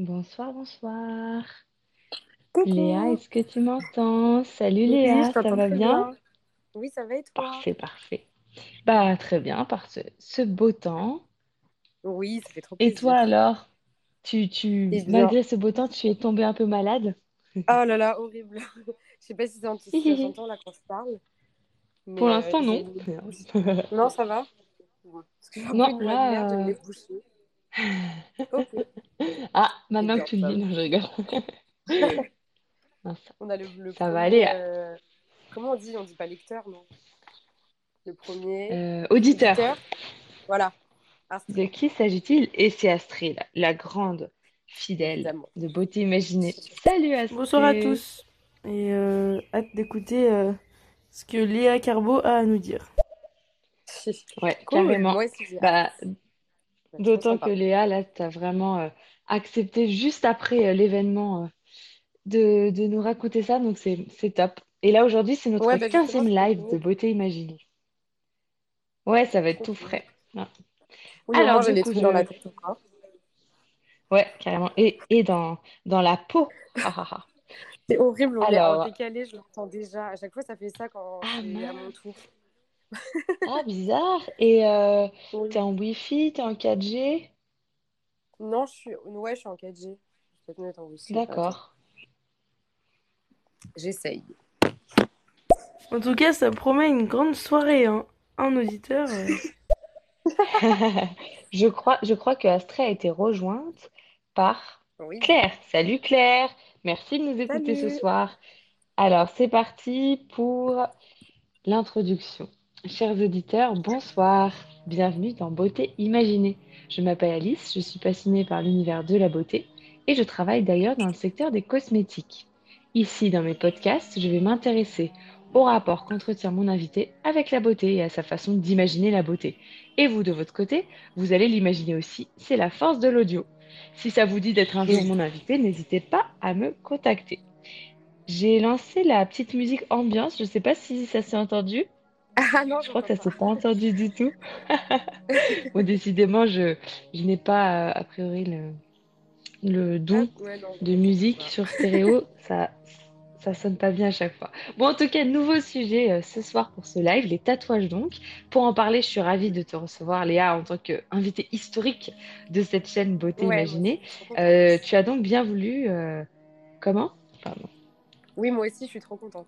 Bonsoir, bonsoir. Léa, est-ce que tu m'entends? Salut Léa, ça va bien? bien. Oui, ça va et toi? Parfait, parfait. Bah, très bien, par ce, ce beau temps. Oui, ça fait trop Et toi plaisir. alors? Tu, tu, malgré ce beau temps, tu es tombée un peu malade? oh là là, horrible. Je sais pas si ça, s'entend là quand je parle, Pour mais euh, l'instant, non. Non, ça va? Ouais. Parce que j'ai un peu Non, de là. Ok. Ah, maintenant que tu le dis, non, je rigole. On a le, le ça va aller. premier. euh, Comment on dit? On dit pas lecteur, non? Le premier Euh, auditeur. auditeur? Voilà, De Astrid, qui s'agit-il? Et c'est Astrid, la grande fidèle évidemment. de Beauté Imaginée. Salut Bonsoir à Astrid! tous et euh, hâte d'écouter euh, ce que Léa Carbo a à nous dire. Ouais, Cool, carrément. moi aussi. Bah, Ça va être trop d'autant que. Léa, là, t'as vraiment euh, accepté juste après euh, l'événement euh, de, de nous raconter ça, donc c'est top. Et là, aujourd'hui, c'est notre Ouais, bah live de. Beauté Imaginée. Ouais, ça va être tout frais. Ouais. Oui, Alors, j'ai les dans la tête. Ouais, carrément. Et, et dans, dans la peau. Ha, ha, ha. C'est horrible, on est en Alors, décalé, je l'entends déjà. À chaque fois, ça fait ça quand ah c'est à mon tour. Ah, bizarre. Et euh, Oui. t'es en Wi-Fi, t'es en 4G? Non, je suis... Ouais, je suis en 4G. Je vais peut-être me mettre en wifi. Attends, D'accord. j'essaye. En tout cas, ça promet une grande soirée. Hein. Un auditeur. euh, Je crois, je crois que Astrid a été rejointe par Oui. Claire. Salut Claire, merci de nous écouter ce Salut! soir. Alors, c'est parti pour l'introduction. Chers auditeurs, bonsoir. Bienvenue dans Beauté Imaginée. Je m'appelle Alice, je suis passionnée par l'univers de la beauté et je travaille d'ailleurs dans le secteur des cosmétiques. Ici, dans mes podcasts, je vais m'intéresser au rapport qu'entretient mon invité avec la beauté et à sa façon d'imaginer la beauté. Et vous, de votre côté, vous allez l'imaginer aussi, c'est la force de l'audio. Si ça vous dit d'être un jour mon invité, n'hésitez pas à me contacter. J'ai lancé la petite musique ambiance, je ne sais pas si ça s'est entendu. Ah non, Je crois que ça s'est pas entendu du tout. Bon, décidément, je, je n'ai pas, euh, a priori, le, le Ah, don ouais, non, de musique sur stéréo. Ça, ça sonne pas bien à chaque fois. Bon, en tout cas, nouveau sujet euh, ce soir pour ce live, les tatouages donc. Pour en parler, je suis ravie de te recevoir, Léa, en tant qu'invitée historique de cette chaîne Beauté Ouais, Imaginée. Euh, tu as donc bien voulu... euh, Comment? Pardon. Oui, moi aussi, je suis trop contente.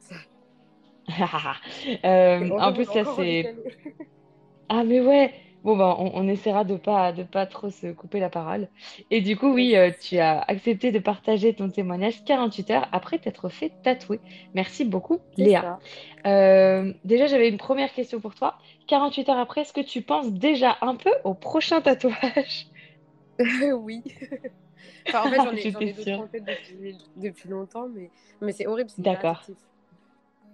Euh, en plus, en c'est... Ah mais ouais, bon bah on, on essaiera de pas de pas trop se couper la parole. Et du coup oui, euh, tu as accepté de partager ton témoignage 48 heures après t'être fait tatouer. Merci beaucoup Léa. Euh, déjà j'avais une première question pour toi. 48 heures après, est-ce que tu penses déjà un peu au prochain tatouage? Oui. Enfin, en fait, j'en ai, ai d'autres sûre? en tête depuis, depuis longtemps, mais, mais c'est horrible, D'accord.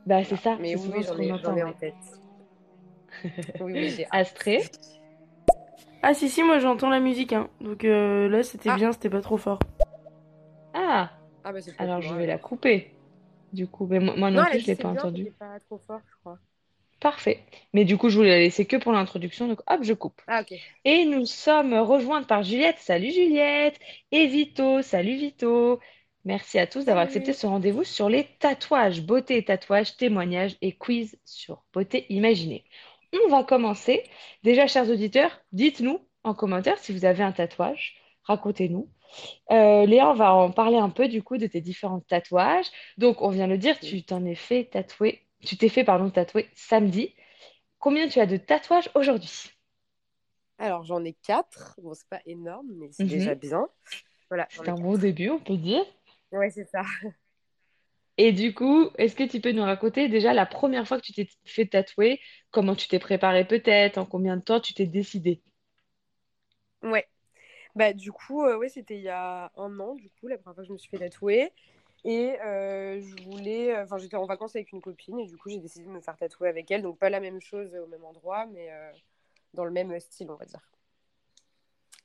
Bah c'est ça, Mais c'est oui, j'en qu'on ai, j'en entend, ai en tête. Oui, oui, j'ai. Astrée? Ah si si, moi j'entends la musique. Hein. Donc euh, là, c'était Ah, bien, c'était pas trop fort. Ah, ah bah alors je vais la couper. Du coup, mais moi, moi non plus, je l'ai pas bien, entendu. pas trop fort, je crois. Parfait. Mais du coup, je voulais la laisser que pour l'introduction, donc hop, je coupe. Ah, ok. Et nous sommes rejointes par Juliette. Salut Juliette. Et Vito. Salut Vito. Merci à tous d'avoir accepté ce rendez-vous sur les tatouages, beauté et tatouages, témoignages et quiz sur beauté imaginée. On va commencer. Déjà, chers auditeurs, dites-nous en commentaire si vous avez un tatouage. Racontez-nous. Euh, Léa, on va en parler un peu du coup de tes différents tatouages. Donc, on vient de le dire, tu t'en es fait tatouer, tu t'es fait pardon tatouer samedi. Combien tu as de tatouages aujourd'hui? Alors, j'en ai quatre. Bon, c'est pas énorme, mais c'est Mhm. déjà bien. Voilà, C'est un bon début, on peut dire. Ouais, c'est ça. Et du coup, est-ce que tu peux nous raconter déjà la première fois que tu t'es fait tatouer, comment tu t'es préparé peut-être, en combien de temps tu t'es décidé? Ouais. Bah, du coup, euh, ouais, c'était il y a un an, du coup, la première fois que je me suis fait tatouer. Et euh, je voulais. Enfin, j'étais en vacances avec une copine et du coup, j'ai décidé de me faire tatouer avec elle. Donc, pas la même chose au même endroit, mais euh, dans le même style, on va dire.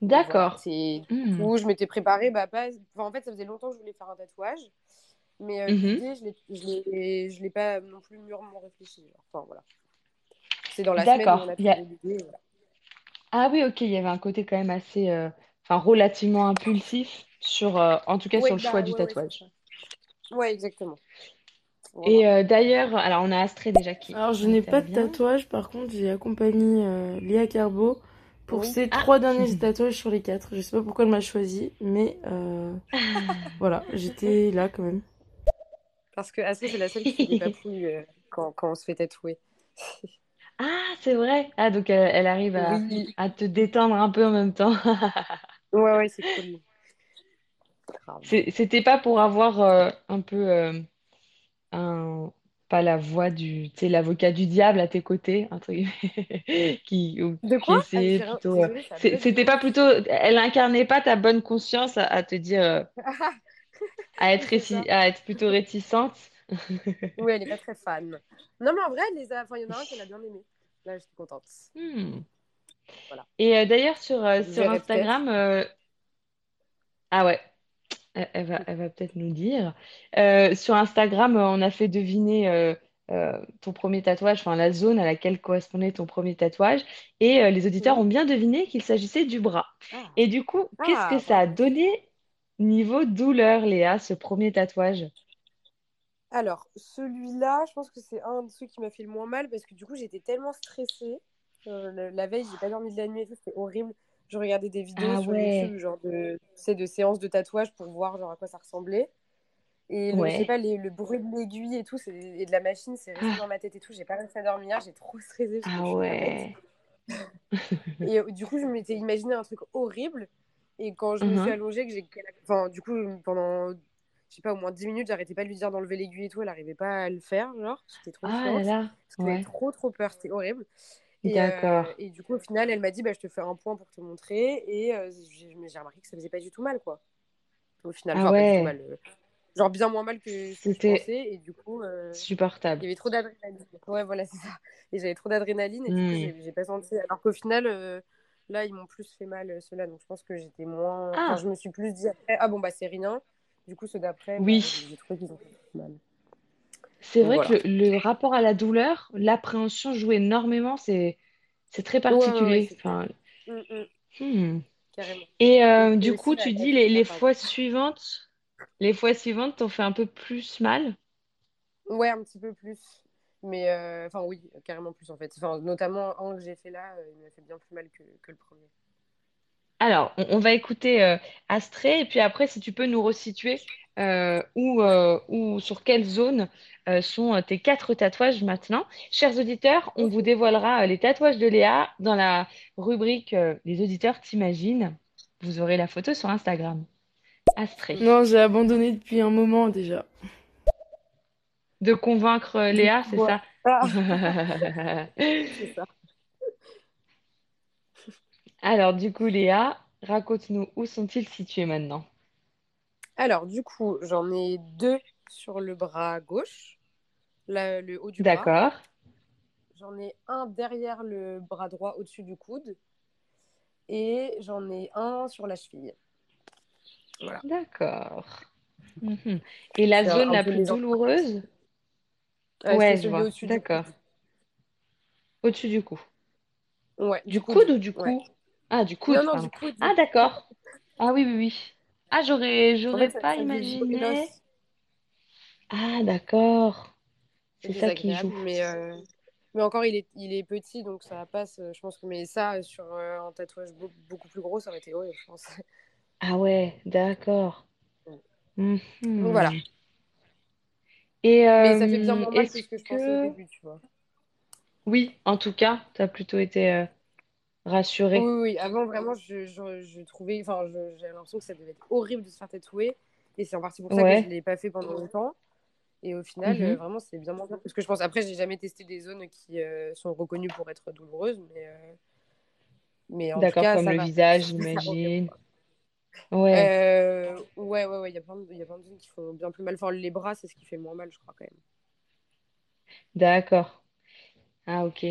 Voilà. D'accord. C'est... Du Hmm. coup, je m'étais préparée. Bah, pas... enfin, en fait, ça faisait longtemps que je voulais faire un tatouage. Mais euh, l'idée, je l'ai, je l'ai, je l'ai pas non plus mûrement réfléchi. genre. Enfin, voilà. C'est dans la semaine où on a voilà. Ah oui, ok, il y avait un côté quand même assez, euh, enfin, relativement impulsif. sur, euh, en tout cas Ouais, sur le choix bah, du ouais, ouais, c'est tatouage. ça. Ouais, exactement. Voilà. Et euh, d'ailleurs, alors on a Astrée déjà qui Alors, je n'ai pas de tatouage, par contre, j'ai accompagné euh, Léa Carbo pour Oui. ses Ah. trois derniers tatouages sur les quatre. Je sais pas pourquoi elle m'a choisi, mais euh, voilà, j'étais là quand même. Parce que Astrid, c'est la seule qui fait des papouilles euh, quand, quand on se fait tatouer. Ah, c'est vrai. Ah, donc elle, elle arrive à, Oui. à te détendre un peu en même temps. Ouais, ouais, c'est cool. C'était pas pour avoir euh, un peu euh, un pas la voix du tu sais l'avocat du diable à tes côtés un truc qui ou De quoi? Ah, plutôt c'était pas plutôt elle incarnait pas ta bonne conscience à, à te dire euh, à être à être plutôt réticente? Oui, elle est pas très fan. Non, mais en vrai, les a... enfin, il y en a un qu'elle a bien aimé. Là, j'étais contente. Hmm. Voilà. Et euh, d'ailleurs sur euh, sur Instagram euh, ah ouais Elle, va, elle va peut-être nous dire. Euh, sur Instagram, euh, on a fait deviner euh, euh, ton premier tatouage, enfin la zone à laquelle correspondait ton premier tatouage, et les auditeurs Mhm. ont bien deviné qu'il s'agissait du bras. Ah. Et du coup, qu'est-ce Ah, que ça a donné niveau douleur, Léa, ce premier tatouage? Alors, celui-là, je pense que c'est un de ceux qui m'a fait le moins mal parce que du coup, j'étais tellement stressée. La veille, j'ai pas dormi de la nuit et tout, c'était horrible. Je regardais des vidéos Ah sur ouais, YouTube, genre de, de séances de tatouage pour voir genre à quoi ça ressemblait. Et le, je sais pas, les- le bruit de l'aiguille et tout, c'est- et de la machine, c'est resté Ah, dans ma tête et tout. J'ai pas réussi à dormir, j'ai trop stressé ah ouais. Et euh, du coup, je m'étais imaginé un truc horrible. Et quand je me suis Mhm. allongée, que j'ai. Enfin, du coup, pendant, je sais pas, au moins 10 minutes, j'arrêtais pas de lui dire d'enlever l'aiguille et tout. Elle arrivait pas à le faire, genre. J'étais trop Ah là ouais. trop, trop peur. C'était horrible. Et, euh, D'accord. et du coup, au final, elle m'a dit, bah, je te fais un point pour te montrer. Et euh, j'ai j'ai remarqué que ça faisait pas du tout mal, quoi. Au final, Ah enfin, pas du tout ouais, mal. euh, genre bien moins mal que ce que je pensais. Et du coup, euh, il supportable. y avait trop d'adrénaline. Ouais, voilà, c'est ça. Et j'avais trop d'adrénaline. Et du coup, Hmm. j'ai j'ai pas senti. Alors qu'au final, là, ils m'ont plus fait mal, ceux-là. Donc je pense que j'étais moins. Enfin, Ah, je me suis plus dit après, ah bon, bah, c'est rien. Du coup, ceux d'après, bah, oui. j'ai j'ai trouvé qu'ils ont fait mal. C'est Donc vrai voilà. que le, le rapport à la douleur, l'appréhension joue énormément, c'est c'est très Ouais, ouais, ouais, particulier. Enfin. Et euh, du coup, tu dis les, les fois suivantes, les fois suivantes t'ont fait un peu plus mal? Ouais, un petit peu plus. Mais euh, enfin, oui, carrément plus en fait. Enfin, notamment un que j'ai fait là, euh, il m'a fait bien plus mal que, que le premier. Alors, on, on va écouter euh, Astrée, et puis après, si tu peux nous resituer euh, où, euh, où, sur quelle zone sont tes quatre tatouages maintenant. Chers auditeurs, on vous dévoilera les tatouages de Léa dans la rubrique Les auditeurs t'imaginent. Vous aurez la photo sur Instagram. Astrée. Non, j'ai abandonné depuis un moment déjà. De convaincre Léa, c'est ouais. ça? Ah, c'est ça. Alors, du coup, Léa, raconte-nous où sont-ils situés maintenant? Alors, du coup, j'en ai deux sur le bras gauche, la- le haut du bras. D'accord, J'en ai un derrière le bras droit au-dessus du coude. Et j'en ai un sur la cheville. Voilà. d'accord. Mhm. Et la C'est un, zone un la peu plus les douloureuse? Euh, Ouais, c'est je celui vois. au-dessus du D'accord. coude. Au-dessus du cou. Ouais, Du du coude coude. ou du Ouais. Ah, du Non, coude, non, pardon. du coude. Ah, d'accord. Ah oui, oui, oui. Ah, j'aurais, En j'aurais fait, ça, pas imaginé. Ah, d'accord. C'est ça qui joue. mais, euh, mais encore, il est, il est petit, donc ça passe. Je pense que mais ça, sur euh, un tatouage beau- beaucoup plus gros, ça aurait été horrible, je pense. Ah ouais, d'accord. Donc voilà. Mhm. Et Mais ça fait bien euh, moins mal que est-ce ce que je pensais au début, tu vois. Oui, en tout cas, tu as plutôt été euh, rassurée. oui, oui. Avant, vraiment, je, je, je trouvais. Enfin, j'avais l'impression que ça devait être horrible de se faire tatouer. Et c'est en partie pour ça que je ne l'ai pas fait pendant longtemps. Et au final, euh, Mhm. vraiment, c'est bien moins bien que je pense. Après, j'ai jamais testé des zones qui euh, sont reconnues pour être douloureuses, mais, euh, mais D'accord, comme ça le va. visage, j'imagine. Ouais, Euh, ouais, ouais, ouais. Il y a plein de, il y a plein de zones qui font bien plus mal. Enfin, les bras, c'est ce qui fait moins mal, je crois, quand même. d'accord. Ah, ok.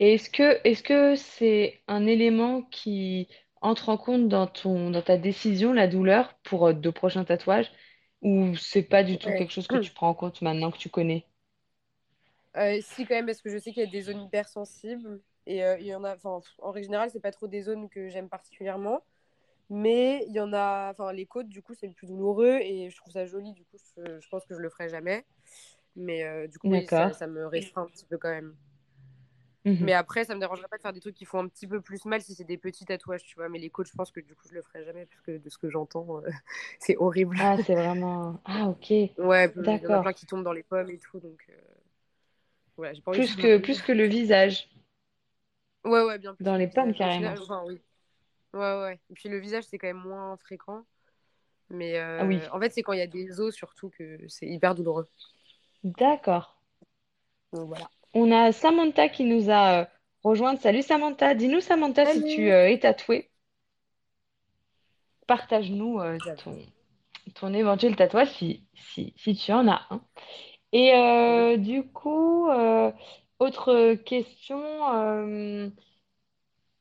Et est-ce que est-ce que c'est un élément qui entre en compte dans ton dans ta décision, la douleur, pour euh, de prochains tatouages, ou c'est pas du tout Ouais. quelque chose que tu prends en compte maintenant que tu connais? Euh, si, quand même, parce que je sais qu'il y a des zones hypersensibles. Et euh, il y en a. Enfin, en règle générale, c'est pas trop des zones que j'aime particulièrement. Mais il y en a, enfin, les côtes, du coup, c'est le plus douloureux et je trouve ça joli. Du coup, je, je pense que je le ferai jamais. Mais euh, du coup, oui, ça, D'accord. ça me restreint un petit peu quand même. Mhm. Mais après, ça me dérangerait pas de faire des trucs qui font un petit peu plus mal si c'est des petits tatouages, tu vois. Mais les côtes, je pense que du coup, je le ferai jamais parce que de ce que j'entends, euh, c'est horrible. Ah, c'est vraiment. Ah, ok. Ouais, il y en a D'accord. plein qui tombent dans les pommes et tout, donc euh, voilà, j'ai pas envie Plus de que, plus que le visage, Ouais, ouais, bien plus dans les pommes carrément. enfin, oui. Ouais, ouais. Et puis le visage, c'est quand même moins fréquent. Mais Ah oui. euh, en fait, c'est quand il y a des os surtout que c'est hyper douloureux. D'accord. Donc voilà. On a Samantha qui nous a euh, rejointe. Salut Samantha. Dis-nous, Samantha, si tu euh, es tatouée. Partage-nous euh, ton, ton éventuel tatouage si, si, si tu en as un. Et du coup, autre question.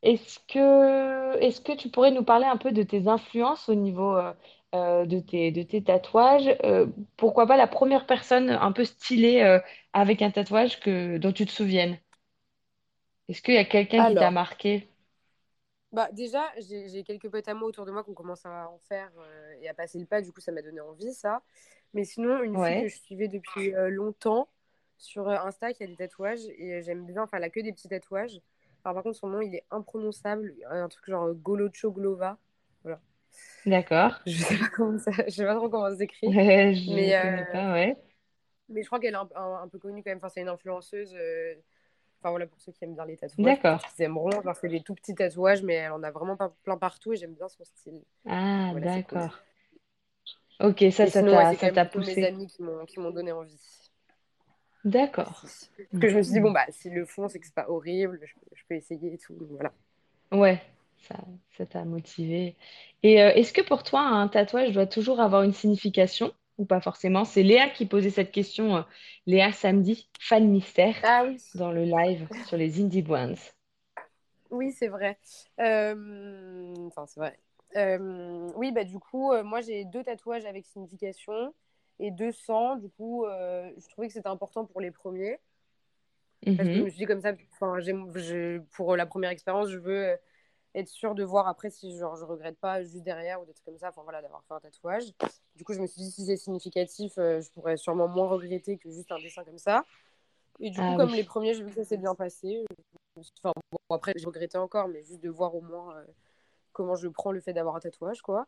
Est-ce que, tu pourrais nous parler un peu de tes influences au niveau euh, euh, de tes, de tes tatouages? Euh, pourquoi pas la première personne un peu stylée euh, avec un tatouage que, dont tu te souviennes? Est-ce qu'il y a quelqu'un qui t'a Alors, marqué? bah déjà, j'ai j'ai quelques potes à moi autour de moi qui ont commencé à en faire euh, et à passer le pas. Du coup, ça m'a donné envie, ça. Mais sinon, une fille que Ouais, je suivais depuis euh, longtemps sur euh, Insta qui a des tatouages et euh, j'aime bien. Enfin, elle a que des petits tatouages. Alors, par contre, son nom, il est imprononçable. Un truc genre euh, Golocho Glova. Voilà. D'accord. Je sais pas comment ça, je sais pas trop comment ça s'écrit. Je Mais, connais euh, pas, ouais. mais je crois qu'elle est un, un- un peu connue quand même. Enfin, c'est une influenceuse. euh, Enfin voilà, pour ceux qui aiment bien les tatouages, D'accord. qu'ils aimeront. Genre, c'est des tout petits tatouages, mais elle en a vraiment plein partout et j'aime bien son style. Ah, Voilà, c'est cool. d'accord. Ok, ça, Et ça ouais, t'a, t'a plutôt mes poussé. amis qui m'ont donné envie D'accord. Parce que je me suis dit, bon, bah, s'ils le font, c'est que c'est pas horrible, je, peux- je peux essayer et tout. Voilà. Ouais, ça, ça t'a motivé. Et euh, est-ce que pour toi, un tatouage doit toujours avoir une signification ou pas forcément? C'est Léa qui posait cette question, euh, Léa samedi, fan mystère, Ah oui, dans le live sur les Indie Ones. oui, c'est vrai. Euh, Enfin, c'est vrai. Oui, bah, du coup, moi, j'ai deux tatouages avec signification et deux sans. Du coup, je trouvais que c'était important pour les premiers. Parce que je Mhm. me suis dit comme ça, je- pour la première expérience, je veux être sûre de voir après si genre, je regrette pas juste derrière ou des trucs comme ça, enfin voilà, d'avoir fait un tatouage. Du coup, je me suis dit si c'est significatif, euh, je pourrais sûrement moins regretter que juste un dessin comme ça. Et du coup, Ah comme les premiers, j'ai vu que ça s'est bien passé. Enfin, bon, après, je regrettais encore, mais juste de voir au moins euh, comment je prends le fait d'avoir un tatouage, quoi.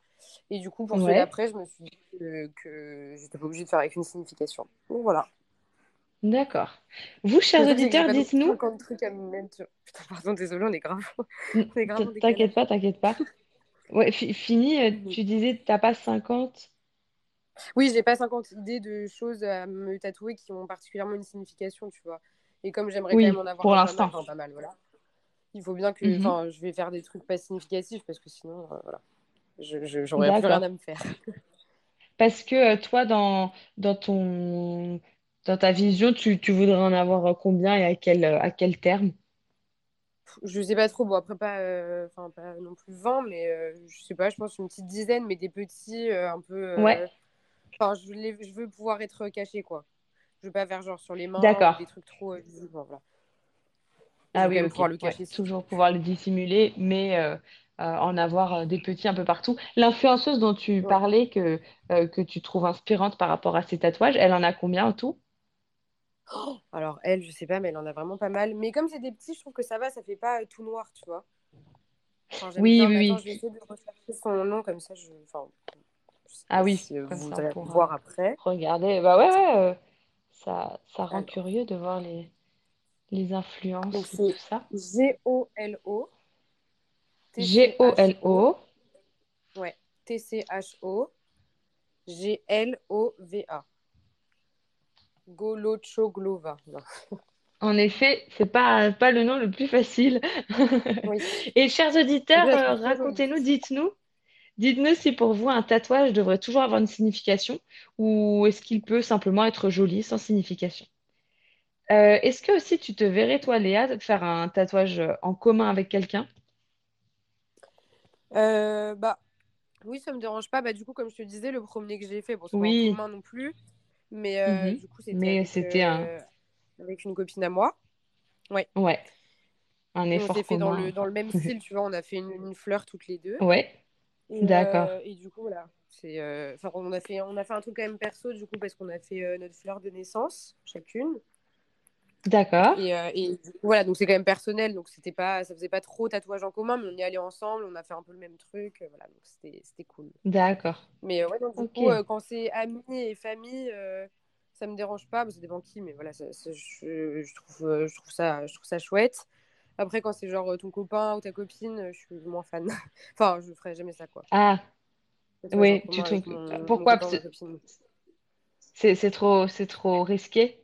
Et du coup, pour ceux ouais, d'après, je me suis dit euh, que j'étais pas obligée de faire avec une signification. Donc voilà. D'accord. Vous, chers auditeurs, pas dites-nous. 50 trucs à me mettre. Putain, pardon, désolé, on est grave, T'inquiète pas, t'inquiète pas. Ouais, fi- fini, euh, Mhm. tu disais t'as pas 50. Oui, j'ai pas 50 idées de choses à me tatouer qui ont particulièrement une signification, tu vois. Et comme j'aimerais quand même en avoir pour pas l'instant. enfin pas mal, voilà. Il faut bien que, Mhm. je vais faire des trucs pas significatifs parce que sinon, euh, voilà, j'aurais plus rien à me faire. Parce que euh, toi, dans, dans ton, dans ta vision, tu, tu voudrais en avoir combien et à quel, euh, à quel terme? Je sais pas trop, bon après pas, euh, pas non plus 20, mais euh, je sais pas, je pense une petite dizaine, mais des petits, euh, un peu, Ouais, enfin je, les- je veux pouvoir être caché quoi. Je veux pas faire genre sur les mains des trucs trop visibles, voilà. Ah oui, même ok. pouvoir le cacher toujours pouvoir le dissimuler, mais euh, euh, en avoir des petits un peu partout. L'influenceuse dont tu Ouais. parlais, que, euh, que tu trouves inspirante par rapport à ses tatouages, elle en a combien en tout? Alors elle, je sais pas, mais elle en a vraiment pas mal. Mais comme c'est des petits, je trouve que ça va, ça fait pas euh, tout noir, tu vois. Enfin, Oui, oui, attends, je oui. vais essayer de rechercher son nom comme ça. Je, enfin, je sais Ah oui, si euh, vous pourra voir après. regarder. Bah ouais, ouais, euh, ça, ça rend Alors, curieux de voir les, les donc influences et tout ça. G-O-L-O. G-O-L-O. Ouais, T-C-H-O G-L-O-V-A. Golochoglova. En effet, c'est pas, pas le nom le plus facile. Oui. Et chers auditeurs, euh, racontez-nous, dites-nous, dites-nous si pour vous un tatouage devrait toujours avoir une signification ou est-ce qu'il peut simplement être joli sans signification? Euh, est-ce que aussi tu te verrais, toi, Léa, de faire un tatouage euh, en commun avec quelqu'un? Euh, bah, oui, ça me dérange pas. Bah, du coup, comme je te disais, le premier que j'ai fait, bon, c'est pas en commun non plus, mais euh, mhm. du coup, c'était avec, un, euh, avec une copine à moi. Ouais. ouais, un Et on s'est effort fait dans le, dans le même style, tu vois, on a fait une, une fleur toutes les deux. Ouais, D'accord. euh, et du coup, voilà. C'est, on a fait, on a fait un truc quand même perso, du coup, parce qu'on a fait notre fleur de naissance, chacune. D'accord. Et, euh, et voilà, donc c'est quand même personnel, donc c'était pas, ça faisait pas trop tatouage en commun, mais on y allait ensemble, on a fait un peu le même truc, euh, voilà, donc c'était, cool. D'accord. Mais euh, ouais, donc, du coup, quand c'est amis et famille, ça me dérange pas, bah, ça dépend qui, mais voilà, ça- ça- je, je trouve, je, trouve ça, je trouve ça chouette. Après, quand c'est genre ton copain ou ta copine, je suis moins fan. enfin, je ferais jamais ça, quoi. Ah, oui, tu trouves. mon, Pourquoi? Parce que c'est trop, c'est trop risqué?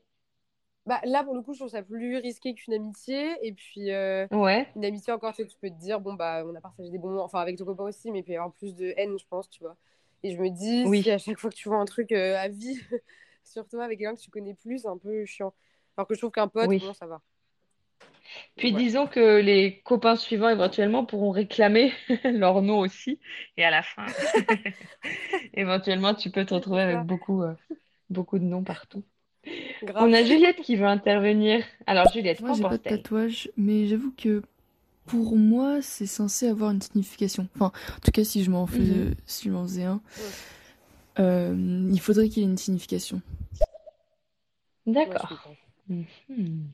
Bah, là, pour le coup, je trouve ça plus risqué qu'une amitié. Et puis, euh, Ouais. une amitié, encore, tu sais, tu peux te dire, bon, bah, on a partagé des bons moments, enfin, avec ton copain aussi, mais il peut y avoir plus de haine, je pense, tu vois. Et je me dis, si à chaque fois que tu vois un truc euh, à vie sur toi avec quelqu'un que tu connais plus, c'est un peu chiant. Alors que je trouve qu'un pote, Oui. bon, ça va. Puis disons que les copains suivants éventuellement pourront réclamer leur nom aussi. Et à la fin, éventuellement, tu peux te retrouver avec beaucoup, euh, beaucoup de noms partout. On a Juliette qui veut intervenir. Alors Juliette, Moi, j'ai pas de tatouage, mais j'avoue que pour moi, c'est censé avoir une signification. Enfin, en tout cas, si je m'en fais, Mhm. si je m'en faisais un, Ouais. euh, il faudrait qu'il ait une signification. D'accord. Mhm.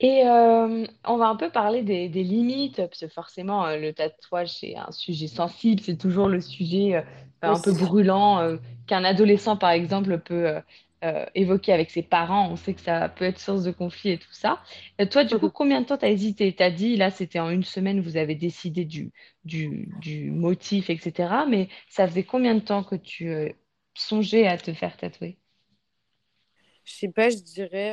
Et euh, on va un peu parler des, des limites, parce que forcément, euh, le tatouage, c'est un sujet sensible, c'est toujours le sujet euh, Oui. un peu brûlant euh, qu'un adolescent, par exemple, peut euh, évoquer avec ses parents. On sait que ça peut être source de conflit et tout ça. Euh, toi, du coup, combien de temps t'as hésité? T'as dit, là, c'était en une semaine, vous avez décidé du, du, du motif, etc. Mais ça faisait combien de temps que tu euh, songeais à te faire tatouer? Je sais pas, je dirais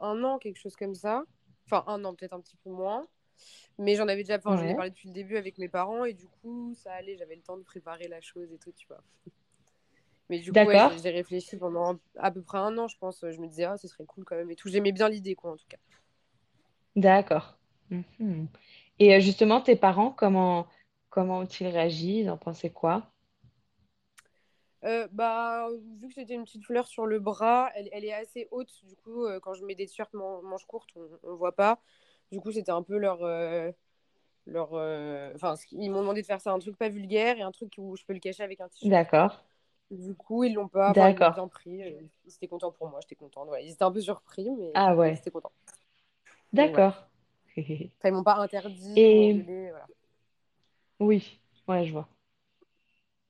un an, quelque chose comme ça. Enfin, un an, peut-être un petit peu moins. Mais j'en avais déjà, j'en ai parlé depuis le début avec mes parents et du coup, ça allait, j'avais le temps de préparer la chose et tout, tu vois. Mais du coup, ouais, j'ai réfléchi pendant à peu près un an, je pense. Je me disais, ah, ce serait cool quand même et tout. J'aimais bien l'idée, quoi, en tout cas. D'accord. Mhm. Et euh, justement, tes parents, comment, comment ont-ils réagi? Ils en pensaient quoi? Euh, bah, vu que c'était une petite fleur sur le bras, elle, elle est assez haute. Du coup, euh, quand je mets des t-shirts man- manches courtes, on, on voit pas. Du coup, c'était un peu leur. euh, leur Enfin, ils m'ont demandé de faire ça un truc pas vulgaire et un truc où je peux le cacher avec un t-shirt. D'accord. Du coup, ils l'ont pas. Enfin, ils l'ont D'accord. bien pris. euh, Ils étaient contents pour moi, j'étais contente. Voilà. Ils étaient un peu surpris, mais Ah mais ils ouais. étaient contents. D'accord. Enfin, ils m'ont pas interdit Et. Voilà. oui, ouais, je vois.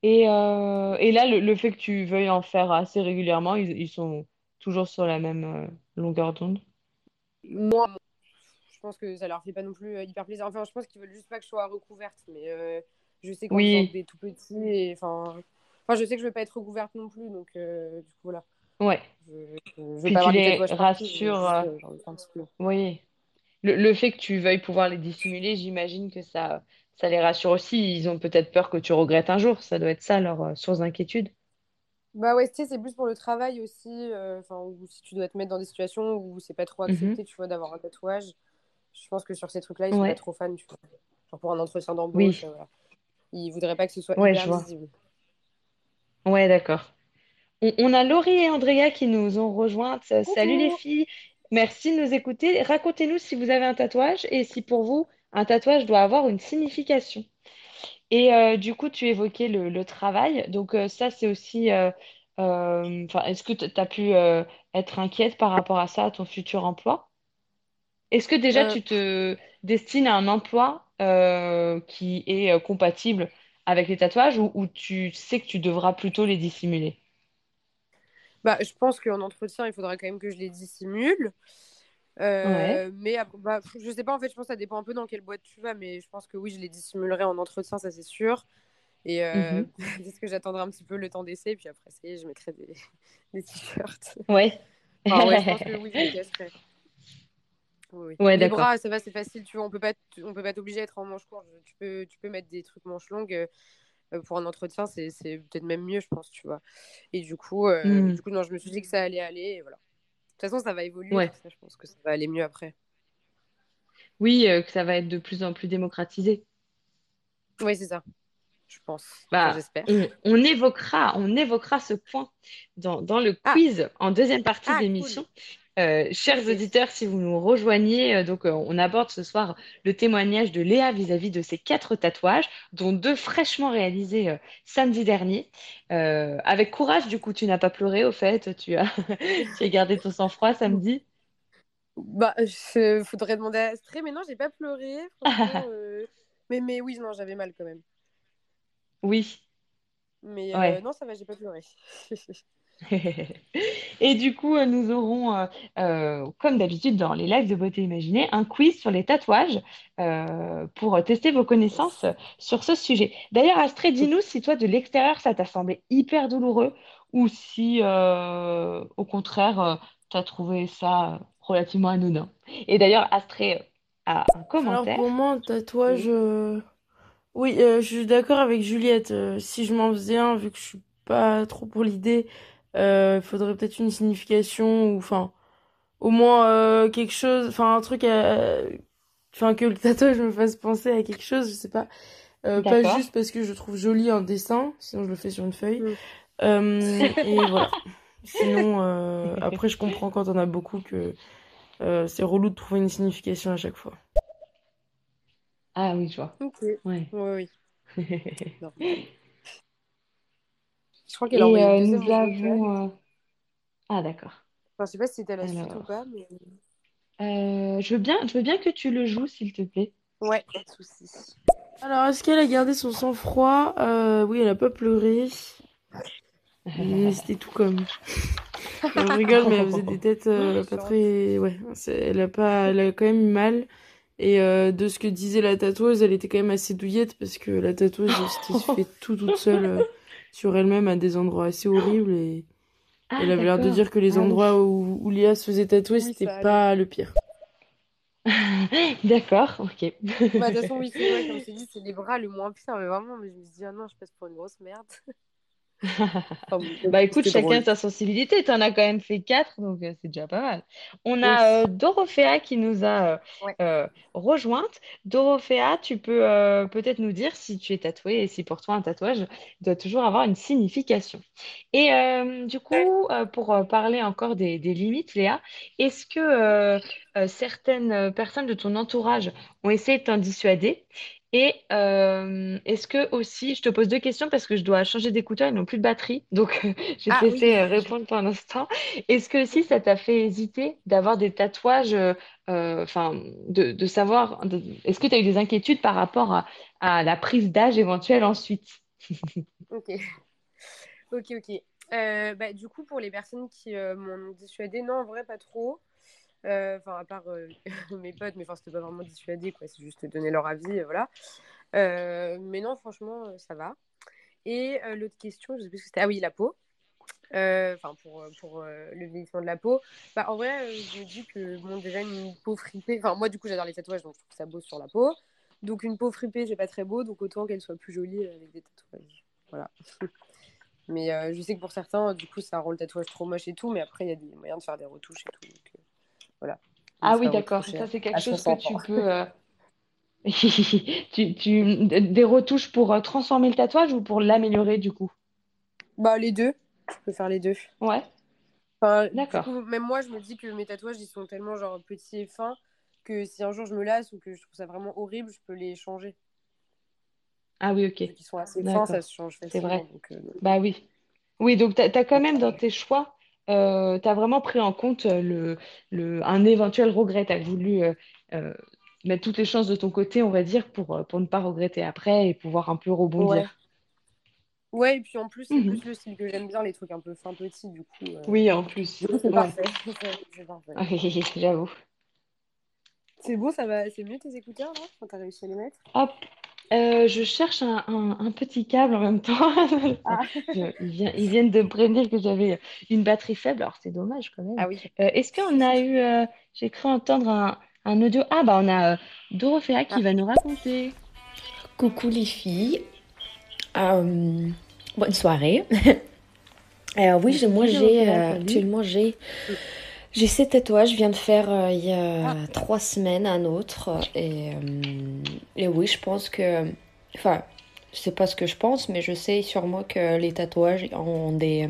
Et, euh, et là, le, le fait que tu veuilles en faire assez régulièrement, ils, ils sont toujours sur la même euh, longueur d'onde? Moi, je pense que ça leur fait pas non plus hyper plaisir. Enfin, je pense qu'ils veulent juste pas que je sois recouverte. Mais euh, je sais faisant Oui, des tout petits, et, enfin, enfin, je sais que je vais pas être recouverte non plus. Donc, euh, du coup, voilà. ouais. Je, je, Puis pas tu les rassures, euh, euh, oui. Le, le fait que tu veuilles pouvoir les dissimuler, j'imagine que ça, ça les rassure aussi. Ils ont peut-être peur que tu regrettes un jour. Ça doit être ça leur source d'inquiétude. Bah ouais, tu sais, c'est plus pour le travail aussi. Enfin, si tu dois te mettre dans des situations où c'est pas trop Mhm. accepté, tu vois, d'avoir un tatouage. Je pense que sur ces trucs-là, ils sont pas trop fans, tu vois. Genre pour un entretien d'embauche, Oui. euh, voilà. Ils voudraient pas que ce soit Ouais, hyper vois. visible. Ouais, d'accord. On, on a Laurie et Andrea qui nous ont rejointes. Euh, Salut les Coucou! filles, merci de nous écouter. Racontez-nous si vous avez un tatouage et si pour vous, un tatouage doit avoir une signification. Et euh, du coup, tu évoquais le, le travail. Donc euh, ça, c'est aussi... euh, euh, enfin, est-ce que tu as pu euh, être inquiète par rapport à ça, à ton futur emploi? Est-ce que déjà Euh, tu te destines à un emploi euh, qui est euh, compatible avec les tatouages ou, ou tu sais que tu devras plutôt les dissimuler? bah, je pense qu'en entretien, il faudra quand même que je les dissimule. Ouais. Euh, mais après, bah, je sais pas, en fait, je pense que ça dépend un peu dans quelle boîte tu vas, mais je pense que oui, je les dissimulerai en entretien, ça c'est sûr. Et euh, c'est ce que j'attendrai un petit peu le temps d'essai, puis après, ça y est, je mettrai des, des t-shirts. Ouais. Enfin, ouais, je pense que oui, je les. Oui, oui. Ouais, Les d'accord. bras, ça va, c'est facile, tu vois, on peut pas, on peut pas t'obliger à être en manche courte. Tu peux, tu peux mettre des trucs manches longues euh, pour un entretien, c'est, c'est peut-être même mieux, je pense, tu vois. Et du coup, euh, Hmm. du coup, non, je me suis dit que ça allait aller, et voilà. De toute façon, ça va évoluer, Ouais. ça, je pense que ça va aller mieux après. Oui, euh, que ça va être de plus en plus démocratisé. Oui, c'est ça, je pense. Bah, j'espère. on, on évoquera, on évoquera ce point dans, dans le Ah, quiz en deuxième partie ah, d'émission. cool. Euh, chers auditeurs, si vous nous rejoignez, euh, donc euh, on aborde ce soir le témoignage de Léa vis-à-vis de ses quatre tatouages, dont deux fraîchement réalisés samedi dernier. Avec courage, du coup, tu n'as pas pleuré, au fait, tu as, tu as gardé ton sang-froid samedi? Bah, je- faudrait demander à Astrée, mais non, j'ai pas pleuré, Mais, mais oui, non, j'avais mal quand même. Oui, Mais ouais. non, ça va, j'ai pas pleuré. Et du coup, euh, nous aurons, euh, euh, comme d'habitude dans les lives de beauté imaginée, un quiz sur les tatouages euh, pour tester vos connaissances sur ce sujet. D'ailleurs, Astrid, dis-nous si toi, de l'extérieur, ça t'a semblé hyper douloureux ou si, au contraire, tu as trouvé ça relativement anodin. Et d'ailleurs, Astrid euh, a un Alors commentaire. pour moi, un tatouage... Oui. je suis d'accord avec Juliette. si je m'en faisais un, vu que je suis pas trop pour l'idée, il faudrait peut-être une signification ou enfin au moins euh, quelque chose, enfin un truc, à- enfin que le tatouage me fasse penser à quelque chose, je sais pas. Euh, pas juste parce que je trouve joli un dessin, sinon je le fais sur une feuille. Mm. Euh, et voilà. Sinon, euh, après je comprends quand on a beaucoup que euh, c'est relou de trouver une signification à chaque fois. Ah oui, je vois. Ok. Ouais. Oui, oui. Je crois qu'elle a envoyé euh, le deuxième nous avons... euh, Ah, d'accord. Enfin, je sais pas si c'était la suite ou Alors... pas, mais. Euh, je veux bien, je veux bien que tu le joues, s'il te plaît. Ouais, pas de soucis. Alors, est-ce qu'elle a gardé son sang-froid? Euh, oui, elle a pas pleuré, mais c'était tout comme. Non, je rigole, mais elle faisait des têtes euh, pas très. Ouais, elle a pas, elle a quand même eu mal. Et euh, de ce que disait la tatoueuse, elle était quand même assez douillette parce que la tatoueuse s'était fait tout toute seule euh, sur elle-même à des endroits assez horribles et Ah, elle avait l'air de dire que les Ah oui. endroits où, où se faisait tatouer, Oui, c'était pas le pire. D'accord, ok. Bah, de toute façon, oui, c'est vrai, comme je t'ai dit, c'est les bras le moins pire, mais vraiment, mais je me suis dit, ah non, je passe pour une grosse merde. Enfin, Bah écoute, chacun drôle. sa sensibilité. T'en as quand même fait quatre, donc euh, c'est déjà pas mal. On Oui. a euh, Dorothea qui nous a euh, Ouais. euh, rejointe. Dorothea, tu peux euh, peut-être nous dire si tu es tatouée et si pour toi un tatouage doit toujours avoir une signification. Et du coup, pour parler encore des, des limites, Léa, est-ce que certaines personnes de ton entourage ont essayé de t'en dissuader? Et euh, est-ce que aussi, je te pose deux questions parce que je dois changer d'écouteur, ils n'ont plus de batterie, donc je vais te Ah oui. laisser euh, répondre pour l'instant. Est-ce que aussi ça t'a fait hésiter d'avoir des tatouages, euh, euh, enfin, de, de savoir, de- est-ce que tu as eu des inquiétudes par rapport à, à la prise d'âge éventuelle ensuite? Ok, ok, ok. Euh, bah, du coup, pour les personnes qui m'ont dissuadé, non, en vrai, pas trop. Euh, Enfin, à part euh, mes potes, mais enfin, c'était pas vraiment dissuadé, quoi. C'est juste donner leur avis, voilà. Euh, mais non, franchement, ça va. Et l'autre question, je sais plus ce que c'était. Ah oui, la peau. Enfin, pour, pour le vieillissement de la peau. Bah, en vrai, euh, je me dis que, bon, déjà, une peau fripée. Enfin, moi, du coup, j'adore les tatouages, donc je trouve ça beau sur la peau. Donc, une peau fripée, c'est pas très beau, donc autant qu'elle soit plus jolie avec des tatouages. Voilà. Mais je sais que pour certains, du coup, ça rend le tatouage trop moche et tout, mais après, il y a des moyens de faire des retouches et tout. Donc, voilà. Ah oui, d'accord. Ça, c'est quelque chose que 60 tu peux... euh, Tu, tu... Des retouches pour euh, transformer le tatouage ou pour l'améliorer du coup? Bah, les deux. Je peux faire les deux. Ouais, Enfin, d'accord. même moi, je me dis que mes tatouages, ils sont tellement genre petits et fins que si un jour je me lasse ou que je trouve ça vraiment horrible, je peux les changer. Ah oui, ok. Qu'ils sont assez fins, ça se change C'est facilement. vrai. Donc, euh, Bah oui. Oui, donc tu as, quand même dans tes choix, euh, tu as vraiment pris en compte euh, le, le, un éventuel regret. Tu as voulu euh, euh, mettre toutes les chances de ton côté, on va dire, pour, pour ne pas regretter après et pouvoir un peu Ouais. rebondir. Ouais, et puis en plus, c'est Mhm. plus le style que j'aime bien, les trucs un peu fins petits, du coup. euh, Oui, en plus. C'est Ouais. parfait. J'avoue. C'est bon, ça va, c'est mieux tes écouteurs là quand t'as réussi à les mettre? Hop, euh, je cherche un, un- un petit câble en même temps. Ah, ils, viennent de me prévenir que j'avais une batterie faible, alors c'est dommage quand même. ah oui. Euh, est-ce qu'on a eu, euh, j'ai cru entendre un, un audio. Ah bah on a Dorothea qui Ah. va nous raconter. Coucou les filles, bonne soirée. Oui, j'ai- moi j'ai actuellement j'ai j'ai ces tatouages, je viens de faire euh, il y a Ah. trois semaines un autre et, euh, et oui, je pense que enfin, je sais pas ce que je pense, mais je sais sûrement que les tatouages ont des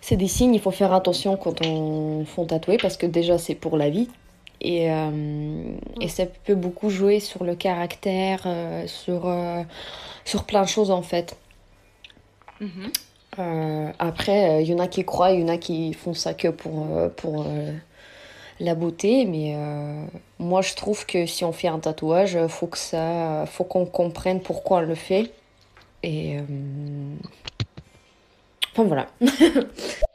c'est des signes, il faut faire attention quand on fait tatouer parce que déjà c'est pour la vie. Et, euh, et ça peut beaucoup jouer sur le caractère, euh, sur, euh, sur plein de choses en fait. Mhm. Après, il y en a qui croient, il y en a qui font ça que pour, pour la beauté, mais moi je trouve que si on fait un tatouage, faut faut qu'on comprenne pourquoi on le fait. Et enfin voilà.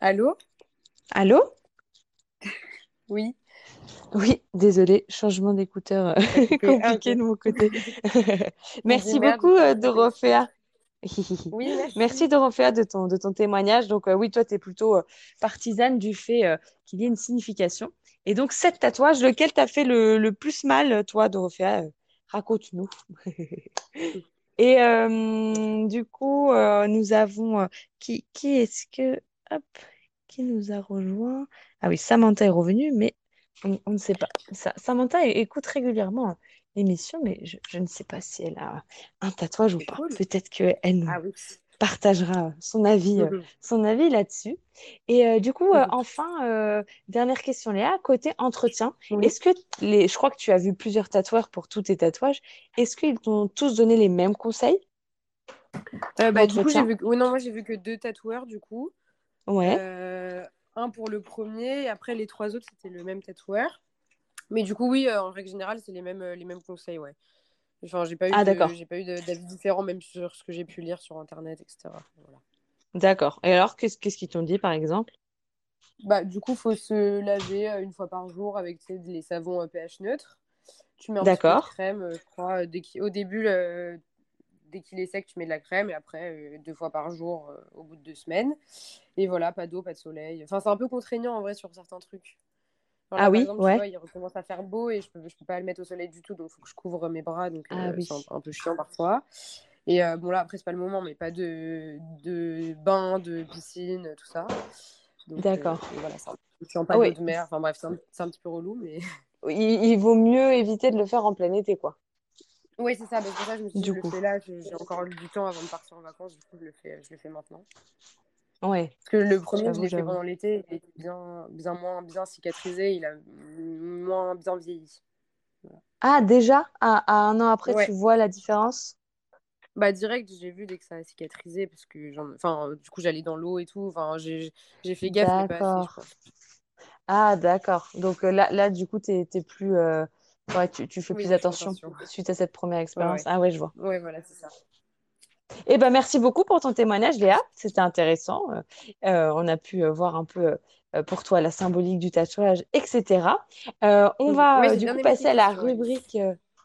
Allô? Allô? Oui. Oui, désolé, changement d'écouteur euh, Ah, compliqué ok. de mon côté. Merci beaucoup, euh. Dorothea. Oui, merci. Merci, Dorothea, de ton, de ton témoignage. Donc, euh, oui, toi, tu es plutôt euh, partisane du fait qu'il y ait une signification. Et donc, cet tatouage, lequel t'a fait le, le plus mal, toi, Dorothea? raconte-nous. Et du coup, nous avons... qui, qui est-ce que... Hop, qui nous a rejoint? Ah oui, Samantha est revenue, mais on, on ne sait pas. Sa- Samantha écoute régulièrement l'émission, mais je, je ne sais pas si elle a un tatouage ou pas. cool. Peut-être qu'elle nous Ah oui. partagera son avis, euh, son avis là-dessus. Et euh, du coup, euh, enfin, euh, dernière question, Léa, côté entretien, est-ce que les... Je crois que tu as vu plusieurs tatoueurs pour tous tes tatouages. Est-ce qu'ils t'ont tous donné les mêmes conseils? Bah, du coup, j'ai vu oui, non, moi, j'ai vu que deux tatoueurs, du coup. Ouais, Euh, un pour le premier, et après, les trois autres, c'était le même tatoueur. Mais du coup, oui, euh, en règle générale, c'est les mêmes, euh, les mêmes conseils, ouais. Enfin, j'ai pas eu Ah, de, d'accord. j'ai pas eu de- d'avis différents, même sur ce que j'ai pu lire sur Internet, etc. Voilà. D'accord. Et alors, qu'est-ce qu'ils t'ont dit, par exemple? Bah, du coup, faut se laver une fois par jour avec les savons pH neutre. Tu mets un peu de crème, je crois. Dès au début, le- dès qu'il est sec, tu mets de la crème et après, euh, deux fois par jour euh, au bout de deux semaines. Et voilà, pas d'eau, pas de soleil. Enfin, c'est un peu contraignant en vrai sur certains trucs. Enfin, là, Ah oui, exemple, tu ouais. vois, il recommence à faire beau et je peux, je peux pas le mettre au soleil du tout, donc il faut que je couvre mes bras, donc Ah euh, oui. c'est un, un peu chiant parfois. Et bon, là, après, c'est pas le moment, mais pas de, de bain, de piscine, tout ça. D'accord. voilà, c'est un pas Ah d'eau oui. de mer. Enfin bref, c'est un, petit peu relou, mais. Il, il vaut mieux éviter de le faire en plein été, quoi. Oui, c'est ça. c'est pour ça que je me suis dit, le fais là. J'ai encore eu du temps avant de partir en vacances, du coup, je le fais, je le fais maintenant. Ouais, Parce que le premier, je l'ai fait pendant l'été, il était bien, bien moins bien cicatrisé, il a moins bien vieilli. Voilà. Ah, déjà, à, à un an après, tu vois la différence? Bah direct, j'ai vu dès que ça a cicatrisé parce que enfin, du coup, j'allais dans l'eau et tout. Enfin, j'ai fait gaffe, mais pas assez, je. Ah, d'accord. Donc euh, là, là, du coup, t'es, t'es plus, euh, ouais, tu, tu fais Oui, plus attention attention. suite à cette première expérience. ouais. Ah ouais, je vois. Ouais, voilà, c'est ça. Eh ben, merci beaucoup pour ton témoignage, Léa. C'était intéressant. Euh, euh, on a pu euh, voir un peu euh, pour toi la symbolique du tatouage, etc. Euh, on Mhm. va du coup passer à la rubrique.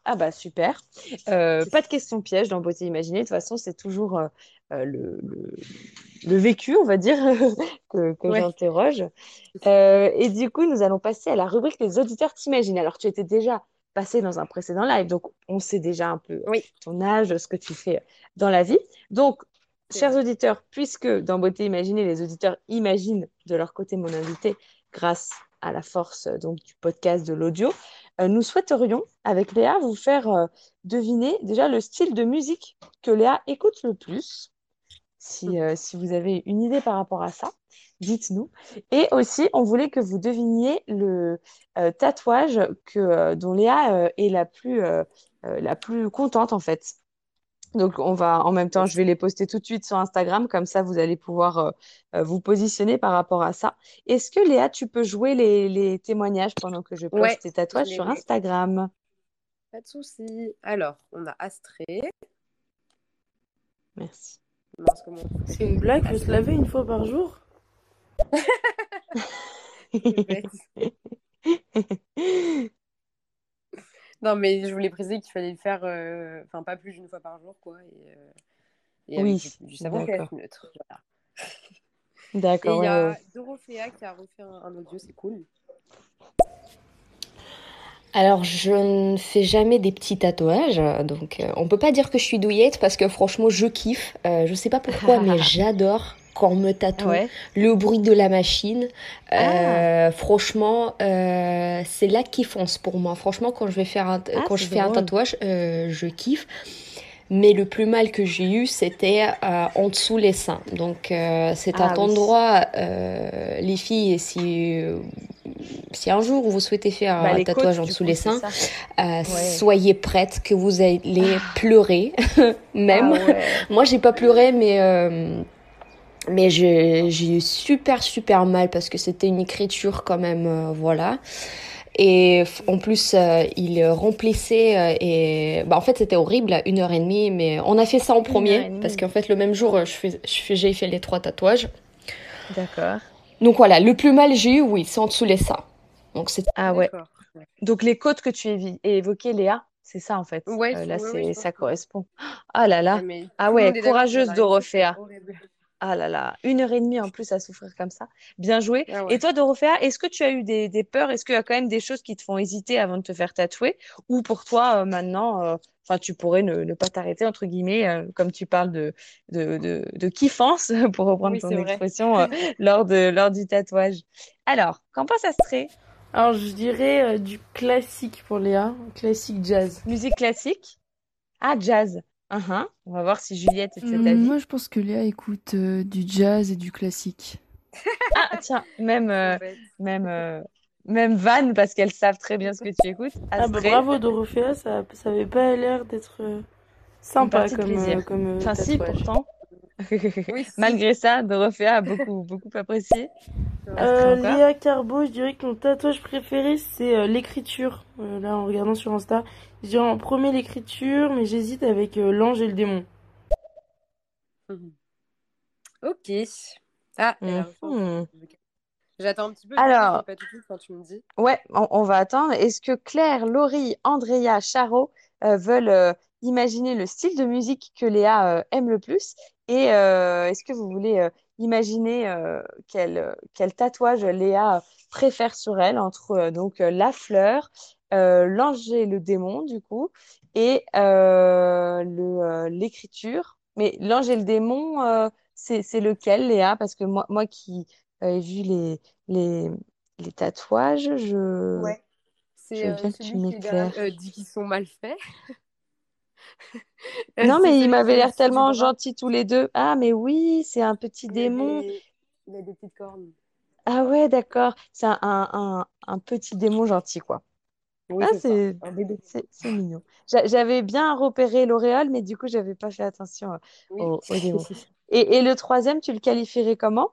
Ah bah super. Euh, pas de questions pièges dans Beauté Imaginée. De toute façon, c'est toujours euh, le, le, le vécu, on va dire, que, que Ouais. j'interroge. Euh, et du coup, nous allons passer à la rubrique Les auditeurs t'imaginent. Alors, tu étais déjà passé dans un précédent live, donc on sait déjà un peu Oui, ton âge, ce que tu fais dans la vie. Donc, chers vrai. auditeurs, puisque dans Beauté Imaginée, les auditeurs imaginent de leur côté mon invité grâce à la force euh, donc, du podcast, de l'audio, euh, nous souhaiterions, avec Léa, vous faire euh, deviner déjà le style de musique que Léa écoute le plus. Si, euh, si vous avez une idée par rapport à ça, dites-nous. Et aussi, on voulait que vous deviniez le euh, tatouage que, euh, dont Léa euh, est la plus, la plus contente, en fait. Donc, on va, en même temps, je vais les poster tout de suite sur Instagram, comme ça, vous allez pouvoir vous positionner par rapport à ça. Est-ce que Léa, tu peux jouer les, les témoignages pendant que je poste Ouais, tes tatouages sur. Instagram? Pas de souci. Alors, on a Astrée. Merci. C'est une blague, faut se laver une fois par jour. Non, mais je voulais préciser qu'il fallait le faire, euh, enfin, pas plus d'une fois par jour, quoi. Et, euh, et Oui, du, du savon neutre. Voilà. D'accord, il ouais, y a ouais. Dorothea qui a refait un, un audio, c'est cool. Alors, je ne fais jamais des petits tatouages, donc euh, on peut pas dire que je suis douillette parce que franchement, je kiffe. Euh, je sais pas pourquoi, mais j'adore quand on me tatoue, Ouais. le bruit de la machine. Ah. Euh, franchement, euh, c'est la kiffance pour moi. Franchement, quand je vais faire un, Ah, quand je fais un tatouage, euh, je kiffe. Mais le plus mal que j'ai eu, c'était euh, en dessous les seins. Donc, c'est Ah un oui. endroit, les filles, si, si un jour vous souhaitez faire Bah, un tatouage côtes, en dessous coup, les seins, euh, Ouais. soyez prête que vous allez pleurer, même. Ah ouais. Moi, j'ai pas pleuré, mais, euh, mais j'ai j'ai eu super, super mal parce que c'était une écriture quand même, euh, voilà. Et en plus, euh, il remplissait euh, et bah, en fait, c'était horrible, une heure et demie, mais on a fait ça en premier parce qu'en fait, le même jour, euh, je fais, je j'ai fait les trois tatouages. D'accord. Donc voilà, le plus mal j'ai eu, oui, c'est en dessous les seins. Donc c'est Ah ouais. Donc les côtes que tu évoquais, Léa, c'est ça en fait. Ouais, Euh, là, ouais, ouais, ça correspond. Ah là là. Mais Ah le ouais, courageuse Dorothea. Ah là là, une heure et demie en plus à souffrir comme ça. Bien joué. Ah ouais. Et toi, Dorothea, est-ce que tu as eu des, des peurs? Est-ce qu'il y a quand même des choses qui te font hésiter avant de te faire tatouer? Ou pour toi, euh, maintenant, euh, enfin, tu pourrais ne, ne pas t'arrêter, entre guillemets, euh, comme tu parles de, de, de, de kiffance, pour reprendre Oui, ton expression, euh, lors de, lors du tatouage. Alors, qu'en pense Astrée? Alors, je dirais euh, du classique pour Léa, classique jazz. Musique classique? Ah, jazz. Uhum. On va voir si Juliette est de cet Hum, avis. Moi, je pense que Léa écoute euh, du jazz et du classique. Ah, tiens, même, euh, même, euh, même Van, parce qu'elles savent très bien ce que tu écoutes. Ah bah bravo Dorothea, ça, ça avait pas l'air d'être euh, sympa comme, plaisir. euh, comme euh, Enfin, si, pourtant. Oui, si. Malgré ça, Dorothea a beaucoup, beaucoup apprécié. Euh, Léa Carbo, je dirais que mon tatouage préféré c'est euh, l'écriture. Euh, là, en regardant sur Insta, je dirais en premier l'écriture, mais j'hésite avec euh, l'ange et le démon. Ok. Ah, peu. J'attends un petit peu. Alors. pas tout quand tu me dis. Ouais, on, on va attendre. Est-ce que Claire, Laurie, Andrea, Charo euh, veulent euh, imaginer le style de musique que Léa euh, aime le plus? Et est-ce que vous voulez imaginer quel, quel tatouage Léa préfère sur elle entre donc la fleur, euh, l'ange et le démon du coup, et euh, euh, l'écriture? Mais l'ange et le démon, c'est, lequel, Léa? Parce que moi, moi qui ai vu les, les, les tatouages, je, Ouais. C'est euh, celui qui dit qu'ils sont mal faits. Non, mais ils m'avaient l'air tellement gentils tous les deux. Ah, mais oui, c'est un petit Il démon. des... il a des petites cornes. Ah ouais, d'accord. C'est un, un, un, un petit démon gentil, quoi. Oui, Ah, c'est mignon. J'a- J'avais bien repéré l'auréole, mais du coup, j'avais pas fait attention euh, Oui. au. Et, et le troisième, tu le qualifierais comment?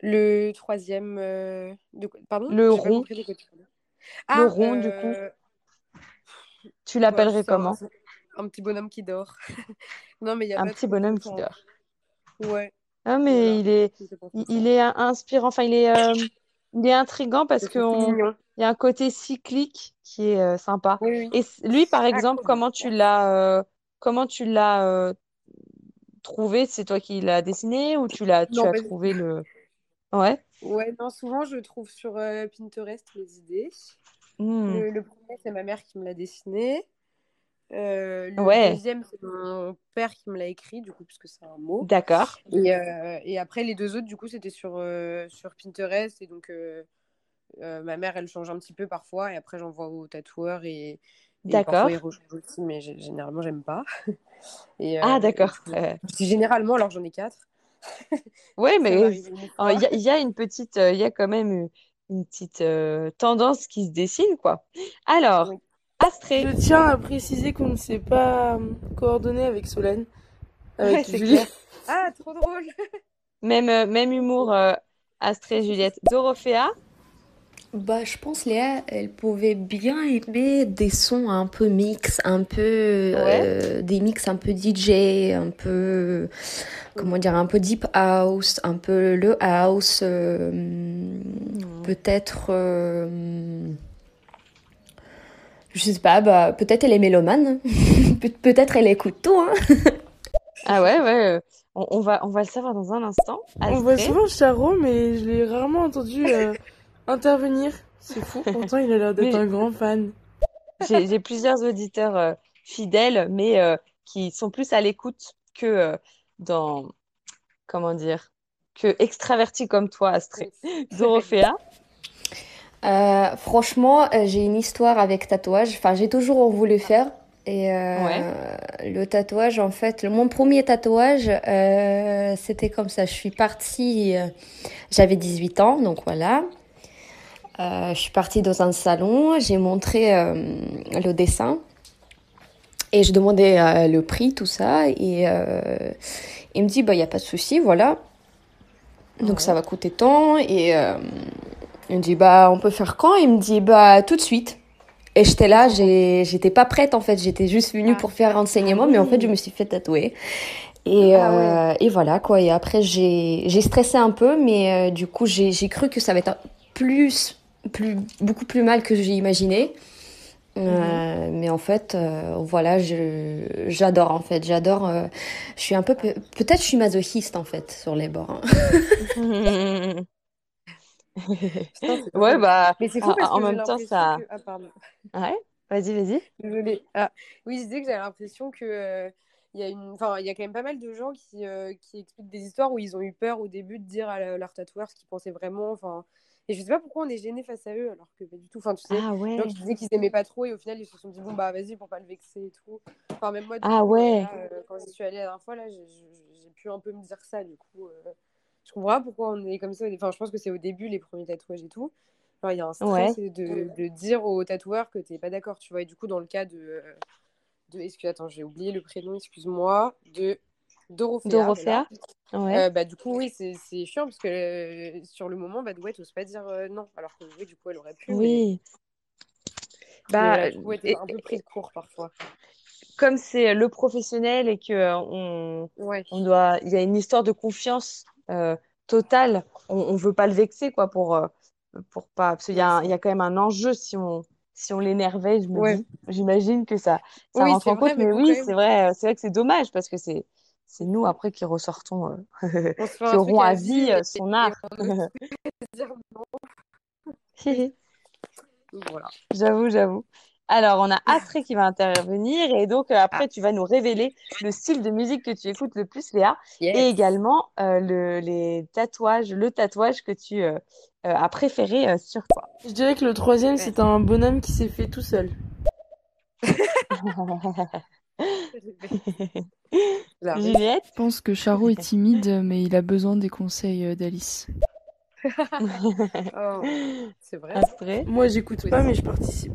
Le troisième. euh, de Pardon? Le rond. compris de quoi tu parlais. Le Ah, rond, du coup, euh, tu l'appellerais comment? un petit bonhomme qui dort. Non, mais il n'y a Un petit bonhomme qui dort. ouais, Ah, mais voilà. il est, il, est in- inspirant. Enfin, il est, euh, il est intriguant parce qu'on. Il y a un côté cyclique qui est euh, sympa. Oui, oui. Et lui, par Ah, exemple, comment tu l'as, euh, comment tu l'as euh, trouvé? C'est toi qui l'as dessiné ou tu l'as, tu Non, as trouvé le... Ouais. Ouais, non, souvent je trouve sur Pinterest mes idées. Hmm. Le, le premier, c'est ma mère qui me l'a dessiné. Le Ouais, deuxième, c'est mon père qui me l'a écrit, du coup, puisque c'est un mot. d'accord. Et, et après, les deux autres, du coup, c'était sur, sur Pinterest. Et donc, euh, ma mère, elle change un petit peu parfois. Et après, j'envoie au tatoueur. Et, et D'accord. parfois, il rechange aussi, mais généralement, j'aime pas. Et, Ah, euh, et d'accord. Euh, généralement, alors j'en ai quatre. ouais, Ça mais il y a, il y a une petite, euh, il y a quand même une, petite euh, tendance qui se dessine, quoi. Alors, Oui. Astrée. Je tiens à préciser qu'on ne s'est pas euh, coordonné avec Solène, Ouais, avec Julie. clair. Ah, trop drôle! Même, euh, même humour, euh, Astrée, Juliette. Dorothea. Bah, je pense Léa, elle pouvait bien aimer des sons un peu mix, un peu Ouais. euh, des mix un peu DJ, un peu comment dire, un peu deep house, un peu le house, euh, peut-être, euh, je sais pas, bah peut-être elle est mélomane, Pe- peut-être elle écoute tout, hein. Ah ouais, ouais. euh, On, on va, on va le savoir dans un instant. On voit souvent Charo, mais je l'ai rarement entendu euh, intervenir. C'est fou, pourtant il a l'air d'être un grand fan. J'ai plusieurs auditeurs euh, fidèles, mais euh, qui sont plus à l'écoute que euh, dans, comment dire, que extravertie comme toi, Astrée. Dorothea? Euh, franchement, euh, j'ai une histoire avec tatouage. Enfin, j'ai toujours voulu faire. Et euh, Ouais. le tatouage, en fait, le- mon premier tatouage, euh, c'était comme ça. Je suis partie, euh, j'avais 18 ans, donc voilà. Euh, je suis partie dans un salon, j'ai montré euh, le dessin et je demandais euh, le prix, tout ça. Et il me dit, bah, il n'y a pas de souci, voilà. Donc ça va coûter tant. Et il me dit, bah, on peut faire quand? Il me dit, bah, tout de suite. Et j'étais là, j'étais pas prête en fait, j'étais juste venue pour faire un enseignement, mais en fait, je me suis fait tatouer. Et, Ah et voilà quoi. Et après, j'ai, stressé un peu, mais du coup, j'ai cru que ça va être plus, plus, beaucoup plus mal que j'ai imaginé. Euh, mais en fait, euh, voilà, je, j'adore en fait, j'adore. euh, je suis un peu, pe- peut-être je suis masochiste en fait sur les bords. hein. Ouais, bah, Mais c'est fou en parce en que j'ai même temps, l'impression ça. que... Ah, pardon. Ouais, vas-y, vas-y. Désolée. Ah, oui, je disais que j'avais l'impression que euh, il y a une, enfin, il y a quand même pas mal de gens qui, euh, qui expliquent des histoires où ils ont eu peur au début de dire à leur tatoueur ce qu'ils pensaient vraiment. Enfin, et je sais pas pourquoi on est gêné face à eux alors que pas du tout. Enfin, tu sais, Ah ouais. qui disaient qu'ils aimaient pas trop et au final ils se sont dit bon bah vas-y pour pas le vexer et tout. Enfin, même moi, Ah coup, euh, ouais. là, euh, quand j'y suis allée la dernière fois, là, j'ai pu un peu me dire ça. Du coup, euh, je comprends pas pourquoi on est comme ça. Enfin, je pense que c'est au début les premiers tatouages et tout. Il y a un Ouais. stress de, de dire au tatoueur que t'es pas d'accord, tu vois. Et du coup, dans le cas de, euh, de excuse, attends, j'ai oublié le prénom, excuse-moi, de Dorothea, Dorothea? voilà. Ouais. Euh, bah, du coup, oui, c'est c'est chiant parce que euh, sur le moment, bah, ouais, t'oses pas dire euh, non. Alors que oui, du coup, elle aurait pu. Oui. mais Bah, du coup, et- un peu pris de court parfois. comme c'est le professionnel et que on, Ouais. on doit, il y a une histoire de confiance totale, on, on veut pas le vexer quoi pour pour pas, parce qu'il y a, un- il y a quand même un enjeu si on si on l'énervait, Ouais. j'imagine que ça ça Oui, rentre en vrai, compte, mais mais oui, c'est vrai, c'est vrai que c'est dommage parce que c'est c'est nous après qui ressortons, euh, qui aurons à vie euh, son art. Voilà. J'avoue, j'avoue. Alors, on a Astrée qui va intervenir et donc euh, Ah, après, tu vas nous révéler le style de musique que tu écoutes le plus, Léa, et également euh, le, les tatouages, le tatouage que tu euh, euh, as préféré euh, sur toi. Je dirais que le troisième, Ouais. c'est un bonhomme qui s'est fait tout seul. Juliette? Je pense que Charo est timide, mais il a besoin des conseils euh, d'Alice. Oh, c'est vrai. Moi, j'écoute pas, mais je participe.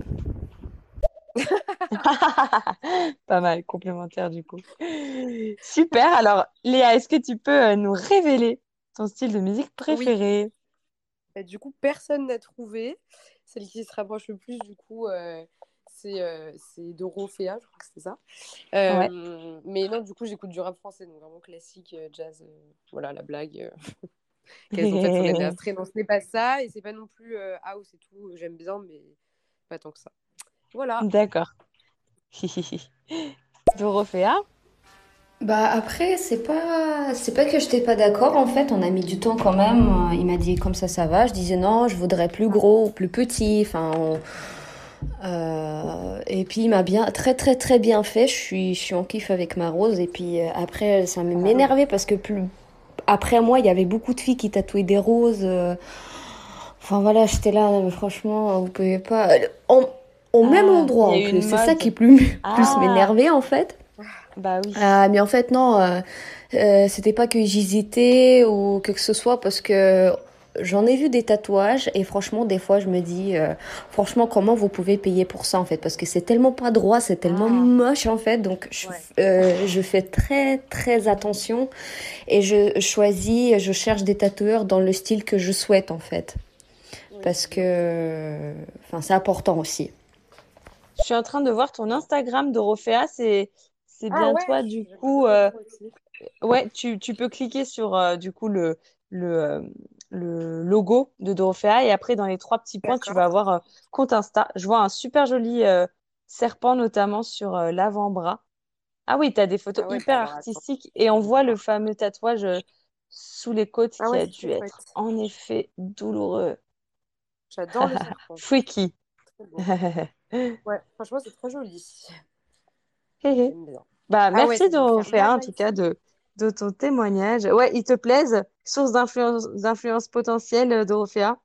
Pas mal, complémentaire du coup. Super. Alors, Léa, est-ce que tu peux euh, nous révéler ton style de musique Oui. préféré? Bah, du coup, personne n'a trouvé. Celle qui se rapproche le plus, du coup, euh, c'est euh, Dorothea, je crois que c'est ça. Ouais. Euh, mais non, du coup, j'écoute du rap français, donc vraiment classique, euh, jazz. euh, voilà, la blague qu'elles ont faite sur les. Non, ce n'est pas ça, et c'est pas non plus euh, house et tout. J'aime bien, mais pas tant que ça. Voilà. D'accord. Dorothea? Bah après, c'est pas, c'est pas que j'étais pas d'accord. En fait, on a mis du temps quand même. Il m'a dit comme ça, ça va. Je disais non, je voudrais plus gros, plus petit. Enfin, on- euh, et puis il m'a bien, très très très bien fait. Je suis, je suis en kiff avec ma rose. Et puis euh, après, ça m'énervait parce que plus après moi, il y avait beaucoup de filles qui tatouaient des roses. euh. Enfin voilà, j'étais là. mais franchement, vous pouvez pas. Au, au même Ah, endroit en plus. C'est ça qui plus, plus Ah. m'énervait en fait. Bah oui. Ah, mais en fait, non, c'était pas que j'hésitais ou que que ce soit parce que j'en ai vu des tatouages et franchement, des fois, je me dis, euh, franchement, comment vous pouvez payer pour ça en fait? Parce que c'est tellement pas droit, c'est tellement Ah. moche en fait. Donc, je, Ouais. euh, je fais très, très attention et je choisis, je cherche des tatoueurs dans le style que je souhaite en fait. Oui. Parce que, enfin, c'est important aussi. Je suis en train de voir ton Instagram, Dorothea. C'est, c'est Ah bien ouais, toi, du coup. euh, ouais, tu, tu peux cliquer sur euh, du coup le, le, euh, le logo de Dorothea et après dans les trois petits points, tu vas avoir euh, compte Insta. Je vois un super joli euh, serpent notamment sur euh, l'avant-bras. Ah oui, tu as des photos Ah ouais, hyper artistiques et on voit le fameux tatouage sous les côtes Ah qui ouais, a dû être en effet douloureux. J'adore le serpent. Freaky. Très. Ouais, franchement, c'est trop joli. Bah, Ah ouais, merci faire Dorothea, en tout cas, de, de ton témoignage. Ouais, ils te plaisent? Source d'influence, potentielle, euh, Dorothea?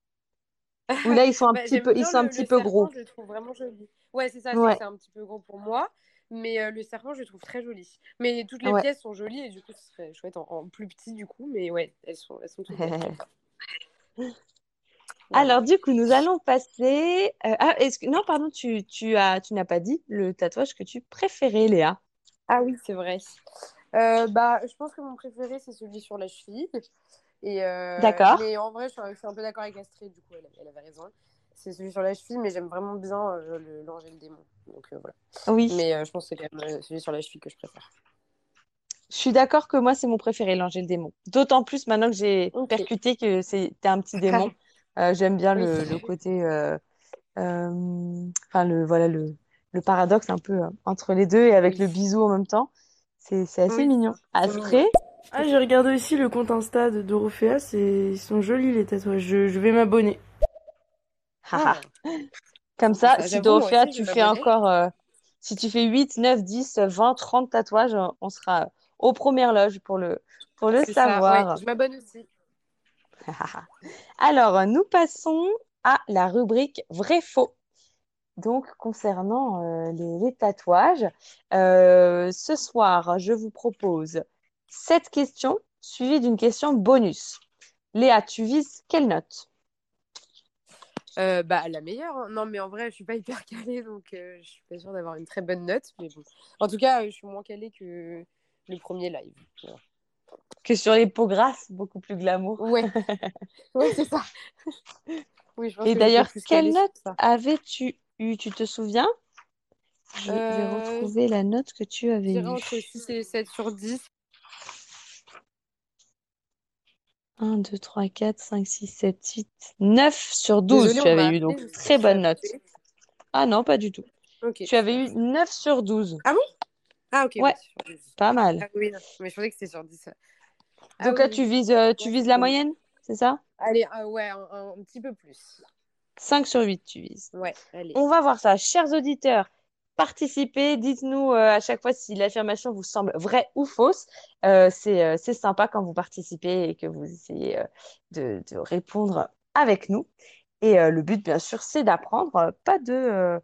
Ou là, ils sont un Bah, petit peu, ils sont un petit peu serpent, gros. je le trouve vraiment joli. Ouais, c'est ça, c'est que Ouais, c'est un petit peu gros pour moi. Mais euh, le serpent, je le trouve très joli. Mais toutes les ouais. pièces sont jolies et du coup, ce serait chouette en, en plus petit du coup. Mais ouais, elles sont, elles sont toutes belles. Alors, du coup, nous allons passer. euh, ah, est-ce que... Non, pardon, tu, tu as, tu n'as pas dit le tatouage que tu préférais, Léa. Ah oui, c'est vrai. Euh, bah, je pense que mon préféré, c'est celui sur la cheville. Et euh, D'accord. mais en vrai, je, suis je suis un peu d'accord avec Astrid, du coup, elle, elle avait raison. C'est celui sur la cheville, mais j'aime vraiment bien euh, le- l'ange et le démon. Donc euh, voilà. Oui, Mais je pense que c'est quand même celui sur la cheville que je préfère. je suis d'accord que moi, c'est mon préféré, l'ange et le démon. D'autant plus maintenant que j'ai percuté que c'était un petit démon. J'aime bien Oui. le, le côté. Enfin, le, voilà, le, le paradoxe un peu euh, entre les deux et avec le bisou en même temps. C'est, assez Oui, mignon. Astrée? Ah, j'ai regardé aussi le compte Insta de Dorothea, c'est... ils sont jolis les tatouages. Je, je vais m'abonner. Haha. Ah, Comme ça, ça. si Dorothea, aussi, tu fais encore, euh, si tu fais 8, 9, 10, 20, 30 tatouages, on sera aux premières loges pour le, pour le C'est ça, ouais. savoir. Je m'abonne aussi. Alors, nous passons à la rubrique vrai-faux. Donc, concernant euh, les, les tatouages, euh, ce soir, je vous propose sept questions suivies d'une question bonus. Léa, tu vises quelle note? Euh, bah, la meilleure. hein. Non, mais en vrai, je suis pas hyper calée, donc je suis pas sûre d'avoir une très bonne note. Mais bon. En tout cas, je suis moins calée que le premier live. Voilà. Que sur les peaux grasses, beaucoup plus glamour. Ouais, ouais, c'est ça. Oui, je pense Et d'ailleurs, quelle note avais-tu eu? Tu te souviens? Je vais Euh, retrouver la note que tu avais eue. entre 6 et 7 sur 10. 1, 2, 3, 4, 5, 6, 7, 8, 9 sur 12, Désolée, tu avais eu, donc très bonne note. Ah non, pas du tout. Tu avais eu 9 sur 12. Ah bon? Ah, ok, Ouais, oui, sur 10. pas mal. Ah oui, non. Mais je pensais que c'était sur 10. Ah Donc oui, là, tu vises, euh, tu vises la moyenne, c'est ça? Allez, ah ouais, un, un- un petit peu plus. 5 sur 8, tu vises. Ouais, allez. On va voir ça. Chers auditeurs, participez. Dites-nous euh, à chaque fois si l'affirmation vous semble vraie ou fausse. Euh, c'est, euh, c'est sympa quand vous participez et que vous essayez de, de répondre avec nous. Et le but, bien sûr, c'est d'apprendre. Pas de,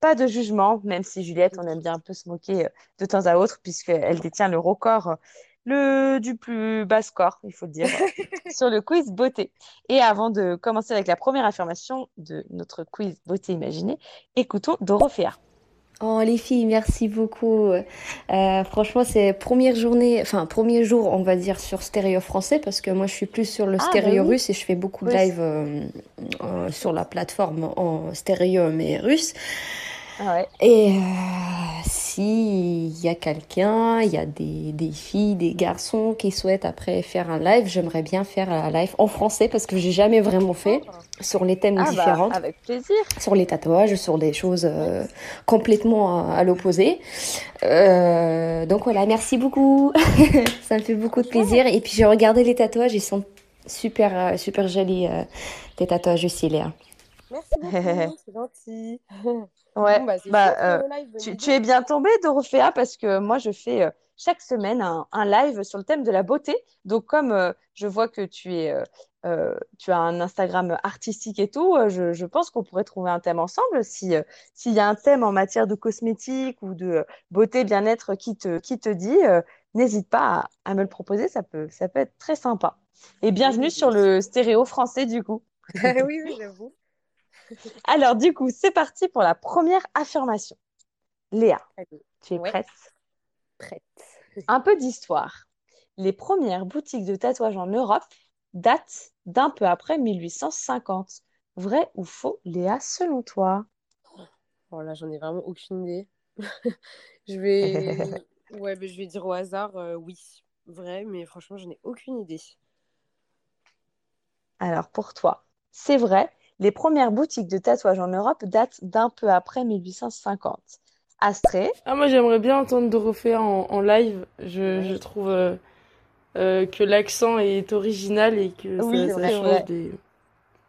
pas de jugement, même si Juliette, on aime bien un peu se moquer de temps à autre, puisqu'elle détient le record le, du plus bas score, il faut le dire, sur le quiz beauté. Et avant de commencer avec la première affirmation de notre quiz beauté imaginée, écoutons Dorothea. Oh les filles, merci beaucoup. Euh, franchement, c'est première journée, enfin premier jour, on va dire sur stéréo français parce que moi je suis plus sur le Ah, bah stéréo oui. russe et je fais beaucoup de Oui. live euh, euh, sur la plateforme en stéréo mais russe. Ah ouais. Et euh, si il y a quelqu'un, il y a des, des filles, des garçons qui souhaitent après faire un live, j'aimerais bien faire un live en français parce que j'ai jamais vraiment fait sur les thèmes Ah bah, différents avec plaisir. sur les tatouages, sur des choses euh, complètement à, à l'opposé. Euh, donc voilà, merci beaucoup. Ça me fait beaucoup de plaisir. Et puis j'ai regardé les tatouages, ils sont super, euh, super jolis, tes tatouages aussi, Léa. Merci beaucoup, c'est gentil. Ouais, Bon, bah, bah, euh, live, tu, es bien tombée, Dorothea, parce que moi, je fais euh, chaque semaine un, un live sur le thème de la beauté. Donc, comme euh, je vois que tu es, tu as un Instagram artistique et tout, je, je pense qu'on pourrait trouver un thème ensemble. Si, s'il y a un thème en matière de cosmétique ou de beauté, bien-être qui te, qui te dit, n'hésite pas à, à me le proposer, ça peut, ça peut être très sympa. Et bienvenue sur le stéréo français, du coup. oui, oui, j'avoue. Alors, du coup, c'est parti pour la première affirmation. Léa, Allez, tu es Ouais. prête? prête. Un peu d'histoire. Les premières boutiques de tatouage en Europe datent d'un peu après 1850. Vrai ou faux, Léa, selon toi? Bon, là, j'en ai vraiment aucune idée. Je vais... Ouais, mais je vais dire au hasard, euh, oui. Vrai, mais franchement, j'en ai aucune idée. Alors, pour toi, c'est vrai, les premières boutiques de tatouage en Europe datent d'un peu après 1850. Astrée, Ah, moi j'aimerais bien entendre Dorothea en, en live. Je, trouve euh, euh, que l'accent est original et que Oui, ça, change des,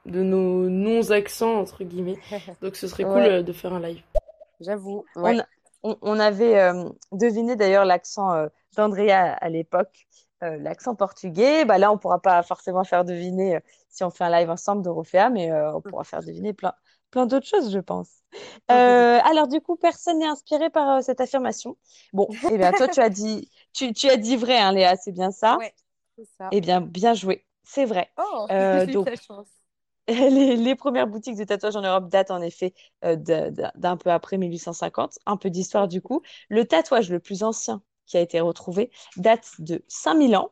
de nos non-accents, entre guillemets. Donc ce serait cool Ouais. euh, de faire un live. J'avoue. on Ouais. a, on, on avait euh, deviné d'ailleurs l'accent euh, d'Andrea à l'époque, euh, l'accent portugais. Bah, là, on pourra pas forcément faire deviner euh, si on fait un live ensemble d'Orofea, mais euh, on pourra faire deviner plein, plein d'autres choses, je pense. Alors, du coup, personne n'est inspiré par cette affirmation. Bon, eh bien, toi, tu as dit, tu, tu as dit vrai, hein, Léa, c'est bien ça? Ouais, c'est ça. Eh bien, bien joué. C'est vrai. Oh, eu chance. Les, les premières boutiques de tatouage en Europe datent en effet euh, d'un peu après 1850. Un peu d'histoire du coup. Le tatouage le plus ancien qui a été retrouvé date de 5000 ans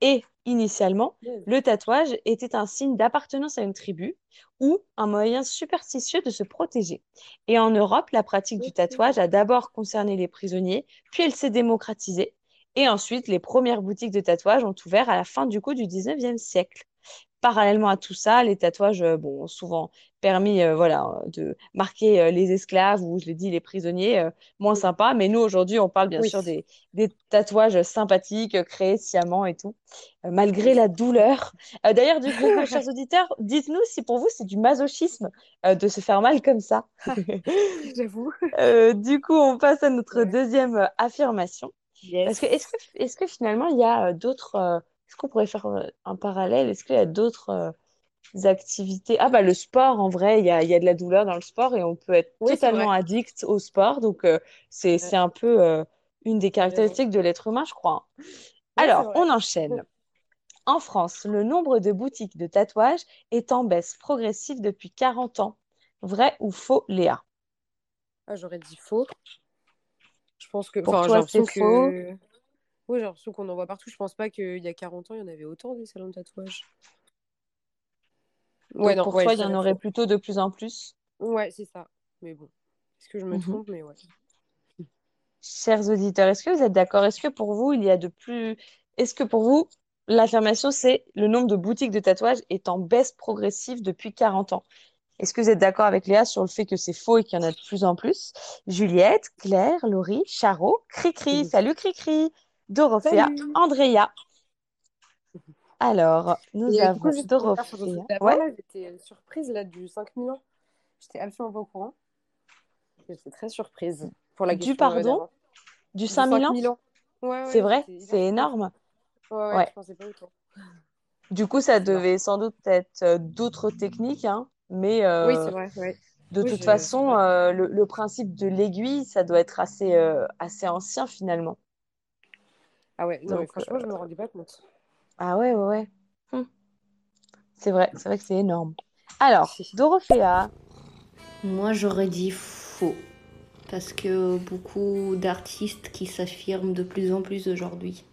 et initialement, le tatouage était un signe d'appartenance à une tribu ou un moyen superstitieux de se protéger. Et en Europe, la pratique du tatouage a d'abord concerné les prisonniers, puis elle s'est démocratisée. Et ensuite, les premières boutiques de tatouage ont ouvert à la fin du coup du 19e siècle. Parallèlement à tout ça, les tatouages euh, bon, ont souvent permis euh, voilà, euh, de marquer euh, les esclaves ou, je l'ai dit, les prisonniers, euh, moins sympa. Mais nous, aujourd'hui, on parle bien Oui. sûr des, des tatouages sympathiques, créés sciemment et tout, malgré Oui. la douleur. D'ailleurs, du coup, chers auditeurs, dites-nous si pour vous, c'est du masochisme de se faire mal comme ça. J'avoue. Du coup, on passe à notre deuxième affirmation. Parce que est-ce que, est-ce que finalement, il y a d'autres... est-ce qu'on pourrait faire un parallèle? Est-ce qu'il y a d'autres euh, activités? Ah bah le sport, en vrai, il y a, y a de la douleur dans le sport et on peut être Oui, totalement addict au sport. Donc, euh, c'est, un peu euh, une des caractéristiques de l'être humain, je crois. Ouais, Alors, on enchaîne. En France, le nombre de boutiques de tatouage est en baisse progressive depuis 40 ans. Vrai ou faux, Léa? Ah, j'aurais dit faux. Je pense que. Pour Enfin, toi, c'est faux. Oui, j'ai l'impression qu'on en voit partout. Je pense pas qu'il y a 40 ans, il y en avait autant des salons de tatouage. Ouais, Donc, non, pour ouais, toi, il y en aurait plutôt de plus en plus. Ouais, c'est ça. Mais bon. Est-ce que je me Mhm. trompe? Mais ouais. Chers auditeurs, est-ce que vous êtes d'accord? Est-ce que pour vous, il y a de plus... Est-ce que pour vous, l'affirmation, c'est le nombre de boutiques de tatouage est en baisse progressive depuis 40 ans? Est-ce que vous êtes d'accord avec Léa sur le fait que c'est faux et qu'il y en a de plus en plus? Juliette, Claire, Laurie, Charo, Cricri, salut Cricri, Dorothea, Salut! Andrea. Alors, nous Et du coup, avons Dorothea. Ouais, j'étais euh, surprise là, du 5000 ans. J'étais absolument pas au courant. J'étais très surprise pour la du question pardon, du Du 5000 ans? 5000 ans. Ouais, C'est ouais, vrai, c'est énorme. Ouais, ouais, Ouais. je pensais pas autant. Du coup, ça devait sans doute être euh, d'autres techniques, hein, mais Oui, euh, c'est vrai, ouais. de Oui, toute façon, euh, le, le principe de l'aiguille, ça doit être assez, euh, assez ancien finalement. Ah ouais, non, Donc, euh, franchement, je me rendais pas compte. ah ouais, ouais, ouais. Hum, C'est vrai, c'est vrai que c'est énorme. Alors, Dorothea, Moi, j'aurais dit faux. Parce que beaucoup d'artistes qui s'affirment de plus en plus aujourd'hui.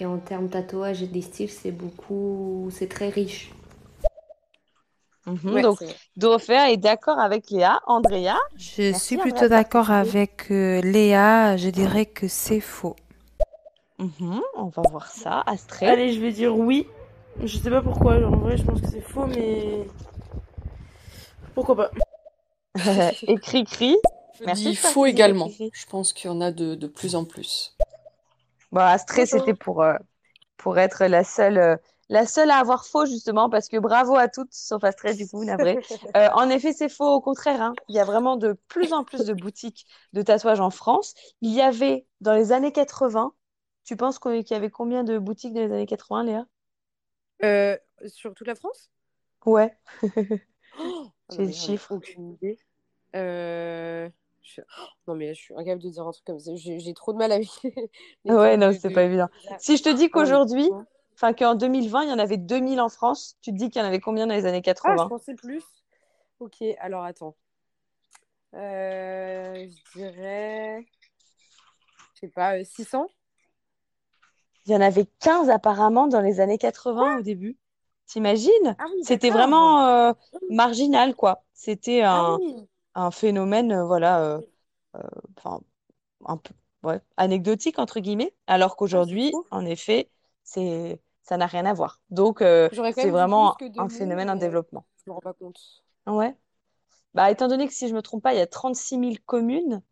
Et en termes tatouage et des styles, c'est beaucoup. C'est très riche. Mhm, Ouais, donc. Dorothea est d'accord avec Léa. Andrea, Je merci suis plutôt d'accord avec euh, Léa. Je dirais que c'est faux. Mhm, on va voir ça. Astrée, Allez, je vais dire oui. Je sais pas pourquoi, genre, en vrai, je pense que c'est faux, mais. Pourquoi pas? et Cricri. Je Merci faux participer, également. Je pense qu'il y en a de, de plus en plus. Bon, Astrée, c'était pour, euh, pour être la seule, euh, la seule à avoir faux, justement, parce que bravo à toutes, sauf Astrée, du coup, navré. Euh, en effet, c'est faux, au contraire. hein. Il y a vraiment de plus en plus de boutiques de tatouage en France. Il y avait, dans les années 80, tu penses qu'il y avait combien de boutiques dans les années 80, Léa? Euh, sur toute la France? Ouais, Oh, j'ai non, le chiffre. aucune idée. Euh, je- Non, mais je suis incapable de dire un truc comme ça. J'ai j'ai trop de mal avec les, les Ouais, trucs non, de, c'est de- pas évident. Si je te dis Ah, qu'aujourd'hui, enfin qu'en 2020, il y en avait 2000 en France, tu te dis qu'il y en avait combien dans les années Ah, je 80? pensais plus. Ok, alors attends. Euh, je dirais, je sais pas, euh, 600? Il y en avait 15 apparemment dans les années 80 au début. T'imagines? Ah oui, C'était vraiment euh, marginal, quoi. C'était Ah un, oui. un phénomène, euh, voilà, euh, un peu, ouais, anecdotique, entre guillemets, alors Ah, qu'aujourd'hui, en effet, c'est, ça n'a rien à voir. Donc, c'est vraiment un 2000, phénomène en développement. je me rends pas compte. Ouais. Bah, étant donné que si je me trompe pas, il y a 36 000 communes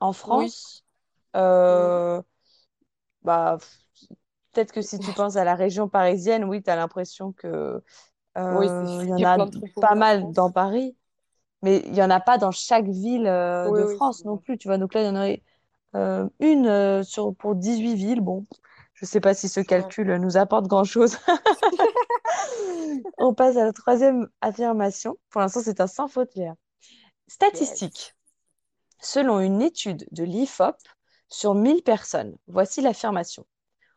en Oui. France, Mhm. Bah, peut-être que si tu penses à la région parisienne, oui, tu as l'impression que Oui, euh, il y en a pas mal dans Paris. Mais il n'y en a pas dans chaque ville euh, Oui, de oui, France non plus. Tu vois, donc là, il y en aurait euh, une sur, pour 18 villes. Bon, je ne sais pas si ce calcul nous apporte grand-chose. On passe à la troisième affirmation. Pour l'instant, c'est un sans faute, Léa. Yes. Statistique. Selon une étude de l'IFOP sur 1000 personnes, voici l'affirmation.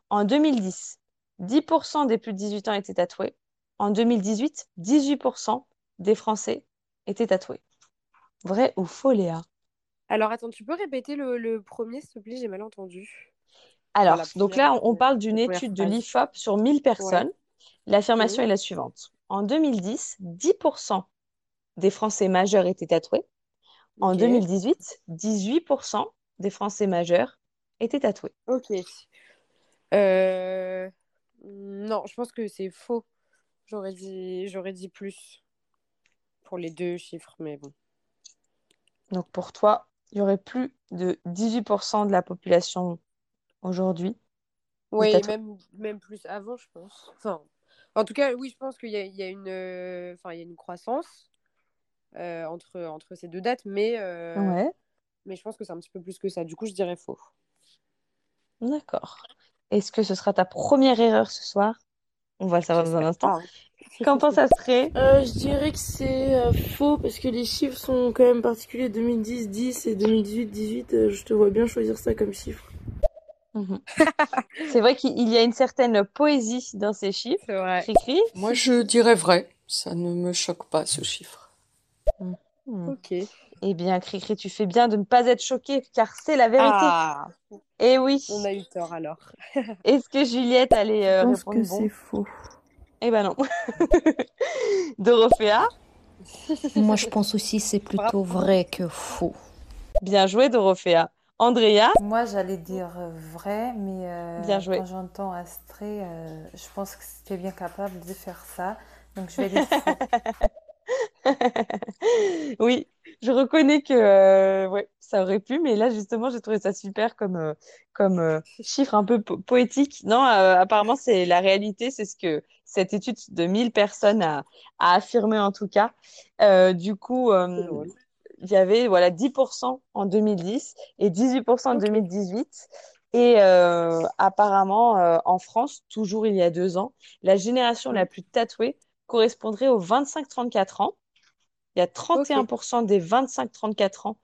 En 2010, 10% des plus de 18 ans étaient tatoués. En 2018, 18% des Français étaient tatoués. Vrai ou faux, Léa? Alors, attends, tu peux répéter le, le premier, s'il te plaît? J'ai mal entendu. Alors, donc là, on la parle d'une étude de l'IFOP sur 1000 Ouais. personnes. L'affirmation est la suivante. En 2010, 10% des Français majeurs étaient tatoués. En Ok. 2018, 18% des Français majeurs étaient tatoués. Ok. Euh, Non, je pense que c'est faux. J'aurais dit, j'aurais dit plus pour les deux chiffres, mais bon. Donc pour toi, il y aurait plus de 18% de la population aujourd'hui Oui, même, même plus avant, je pense. Enfin, en tout cas, oui, je pense qu'il y a, il y a une, euh, enfin, il y a une croissance euh, entre, entre ces deux dates, mais, Ouais, mais je pense que c'est un petit peu plus que ça. Du coup, je dirais faux. d'accord. Est-ce que ce sera ta première erreur ce soir? On va le savoir dans un instant. Qu'en pense Astrée? Euh, je dirais que c'est euh, faux parce que les chiffres sont quand même particuliers. 2010, 10 et 2018, 18. euh, je te vois bien choisir ça comme chiffre. Mhm. C'est vrai qu'il il y a une certaine poésie dans ces chiffres. C'est vrai. Moi, je dirais vrai. Ça ne me choque pas, ce chiffre. Hmm. Ok. Eh bien, Cricri, tu fais bien de ne pas être choquée, car c'est la vérité. Ah, Eh oui. on a eu tort alors. Est-ce que Juliette allait Je euh, pense répondre que bon? c'est faux. Eh ben non. Dorothea, Moi, je pense aussi c'est plutôt vrai que faux. bien joué, Dorothea. Andrea, Moi, j'allais dire euh, vrai, mais euh, Bien joué. quand j'entends Astrée, euh, je pense que tu es bien capable de faire ça. Donc, je vais dire faux. oui, je reconnais que euh, ouais, ça aurait pu, mais là justement, j'ai trouvé ça super comme, euh, comme euh, chiffre un peu po- poétique. Non, euh, apparemment, c'est la réalité, c'est ce que cette étude de 1000 personnes a, a affirmé en tout cas. Du coup, il y avait voilà 10% en 2010 et 18% en Ok. 2018. Et apparemment, en France, toujours il y a deux ans, la génération la plus tatouée correspondrait aux 25-34 ans. Il y a 31% des 25-34 ans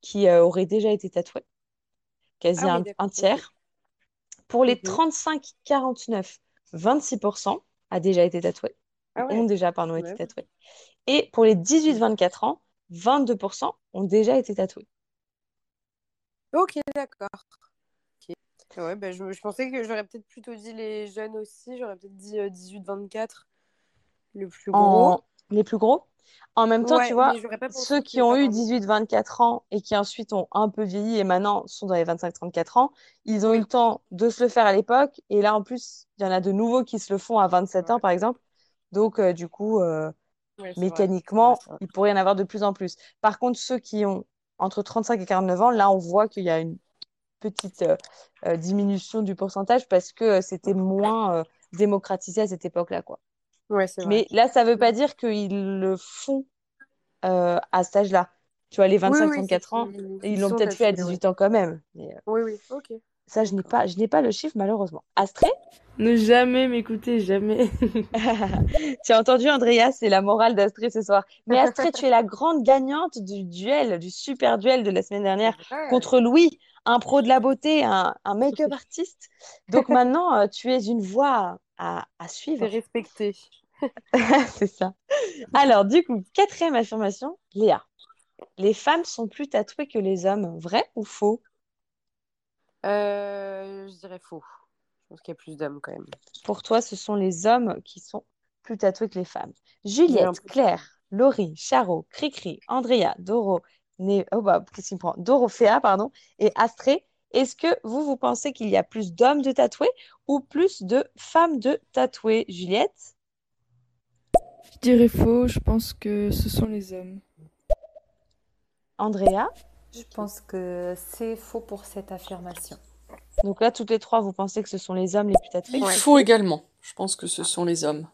qui euh, auraient déjà été tatoués, quasi Ah un, tiers. Pour les Mhm. 35-49, 26% a déjà été tatoué, Ah ont déjà pardon, été tatoués. Et pour les 18-24 ans, 22% ont déjà été tatoués. Ok, d'accord. Ok. Ouais, bah, je, je pensais que j'aurais peut-être plutôt dit les jeunes aussi. J'aurais peut-être dit euh, 18-24, le plus gros. En... Les plus gros. En même temps, tu vois, ceux qui ont eu pardon. 18-24 ans et qui ensuite ont un peu vieilli et maintenant sont dans les 25-34 ans, ils ont eu le temps de se le faire à l'époque. Et là, en plus, il y en a de nouveaux qui se le font à 27 ans, par exemple. Donc, euh, du coup, euh, ouais, mécaniquement, il pourrait y en avoir de plus en plus. Par contre, ceux qui ont entre 35 et 49 ans, là, on voit qu'il y a une petite euh, euh, diminution du pourcentage parce que c'était moins euh, démocratisé à cette époque-là, quoi. Ouais, c'est vrai. Mais là, ça veut pas dire qu'ils le font euh, à cet âge-là. Tu vois, les Oui, oui, c'est 25-34 ans, ils l'ont peut-être fait à tatoués, ouais. 18 ans quand même. Mais, euh, Oui, oui, ok. ça, je n'ai pas, je n'ai pas le chiffre, malheureusement. Astrée, Ne jamais m'écouter, jamais. tu as entendu, Andrea, c'est la morale d'Astrée ce soir. Mais Astrée, tu es la grande gagnante du duel, du super duel de la semaine dernière Ouais. contre Louis, un pro de la beauté, un, un make-up artiste. Donc maintenant, euh, tu es une voix à, à C'est suivre. respecté. C'est ça. Alors, du coup, quatrième affirmation, Léa. Les femmes sont plus tatouées que les hommes. Vrai ou faux? Euh, je dirais faux. Je pense qu'il y a plus d'hommes quand même. Pour toi, ce sont les hommes qui sont plus tatoués que les femmes. Juliette. Claire, Laurie, Charo, Cricri, Andrea, Doro, Né... oh bah, qu'est-ce qu'il me prend? Dorothea, pardon, et Astrée. Est-ce que vous, vous pensez qu'il y a plus d'hommes de tatoués ou plus de femmes de tatoués? Juliette? Je dirais faux, je pense que ce sont les hommes. Andrea? Je pense que c'est faux pour cette affirmation. Donc là, toutes les trois, vous pensez que ce sont les hommes les plus tatoués? Ouais. faut également. Je pense que ce sont les hommes.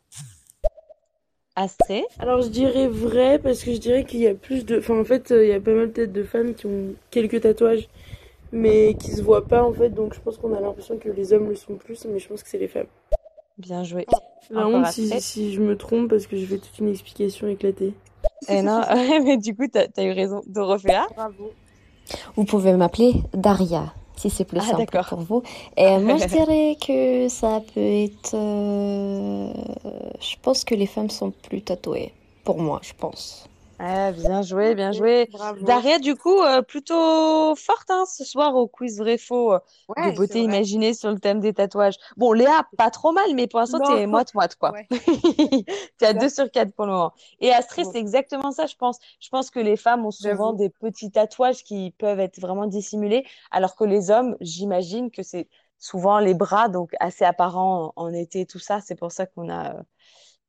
Astrée Alors je dirais vrai parce que je dirais qu'il y a plus de... Enfin en fait euh, il y a pas mal peut-être de femmes qui ont quelques tatouages mais qui se voient pas en fait donc je pense qu'on a l'impression que les hommes le sont plus mais je pense que c'est les femmes. Bien joué. La Encore honte si, si je me trompe parce que je fais toute une explication éclatée. Eh non, mais du coup, t'as, eu raison. Dorothea Bravo. Vous pouvez m'appeler Daria, si c'est plus Ah, simple pour vous. Et moi, je dirais que ça peut être... euh, Je pense que les femmes sont plus tatouées. Pour moi, je pense. Ah, bien joué, bien joué. Bravo. Daria, du coup, euh, plutôt forte hein, ce soir au quiz vrai-faux euh, Ouais, de beauté imaginée sur le thème des tatouages. Bon, Léa, pas trop mal, mais pour l'instant, t'es moite-moite, quoi. Ouais. T'es à Ça. 2 sur 4 pour le moment. Et Astrid, Bon. c'est exactement ça, je pense. Je pense que les femmes ont souvent des petits tatouages qui peuvent être vraiment dissimulés, alors que les hommes, j'imagine que c'est souvent les bras, donc assez apparents en, en été, tout ça. C'est pour ça qu'on a euh,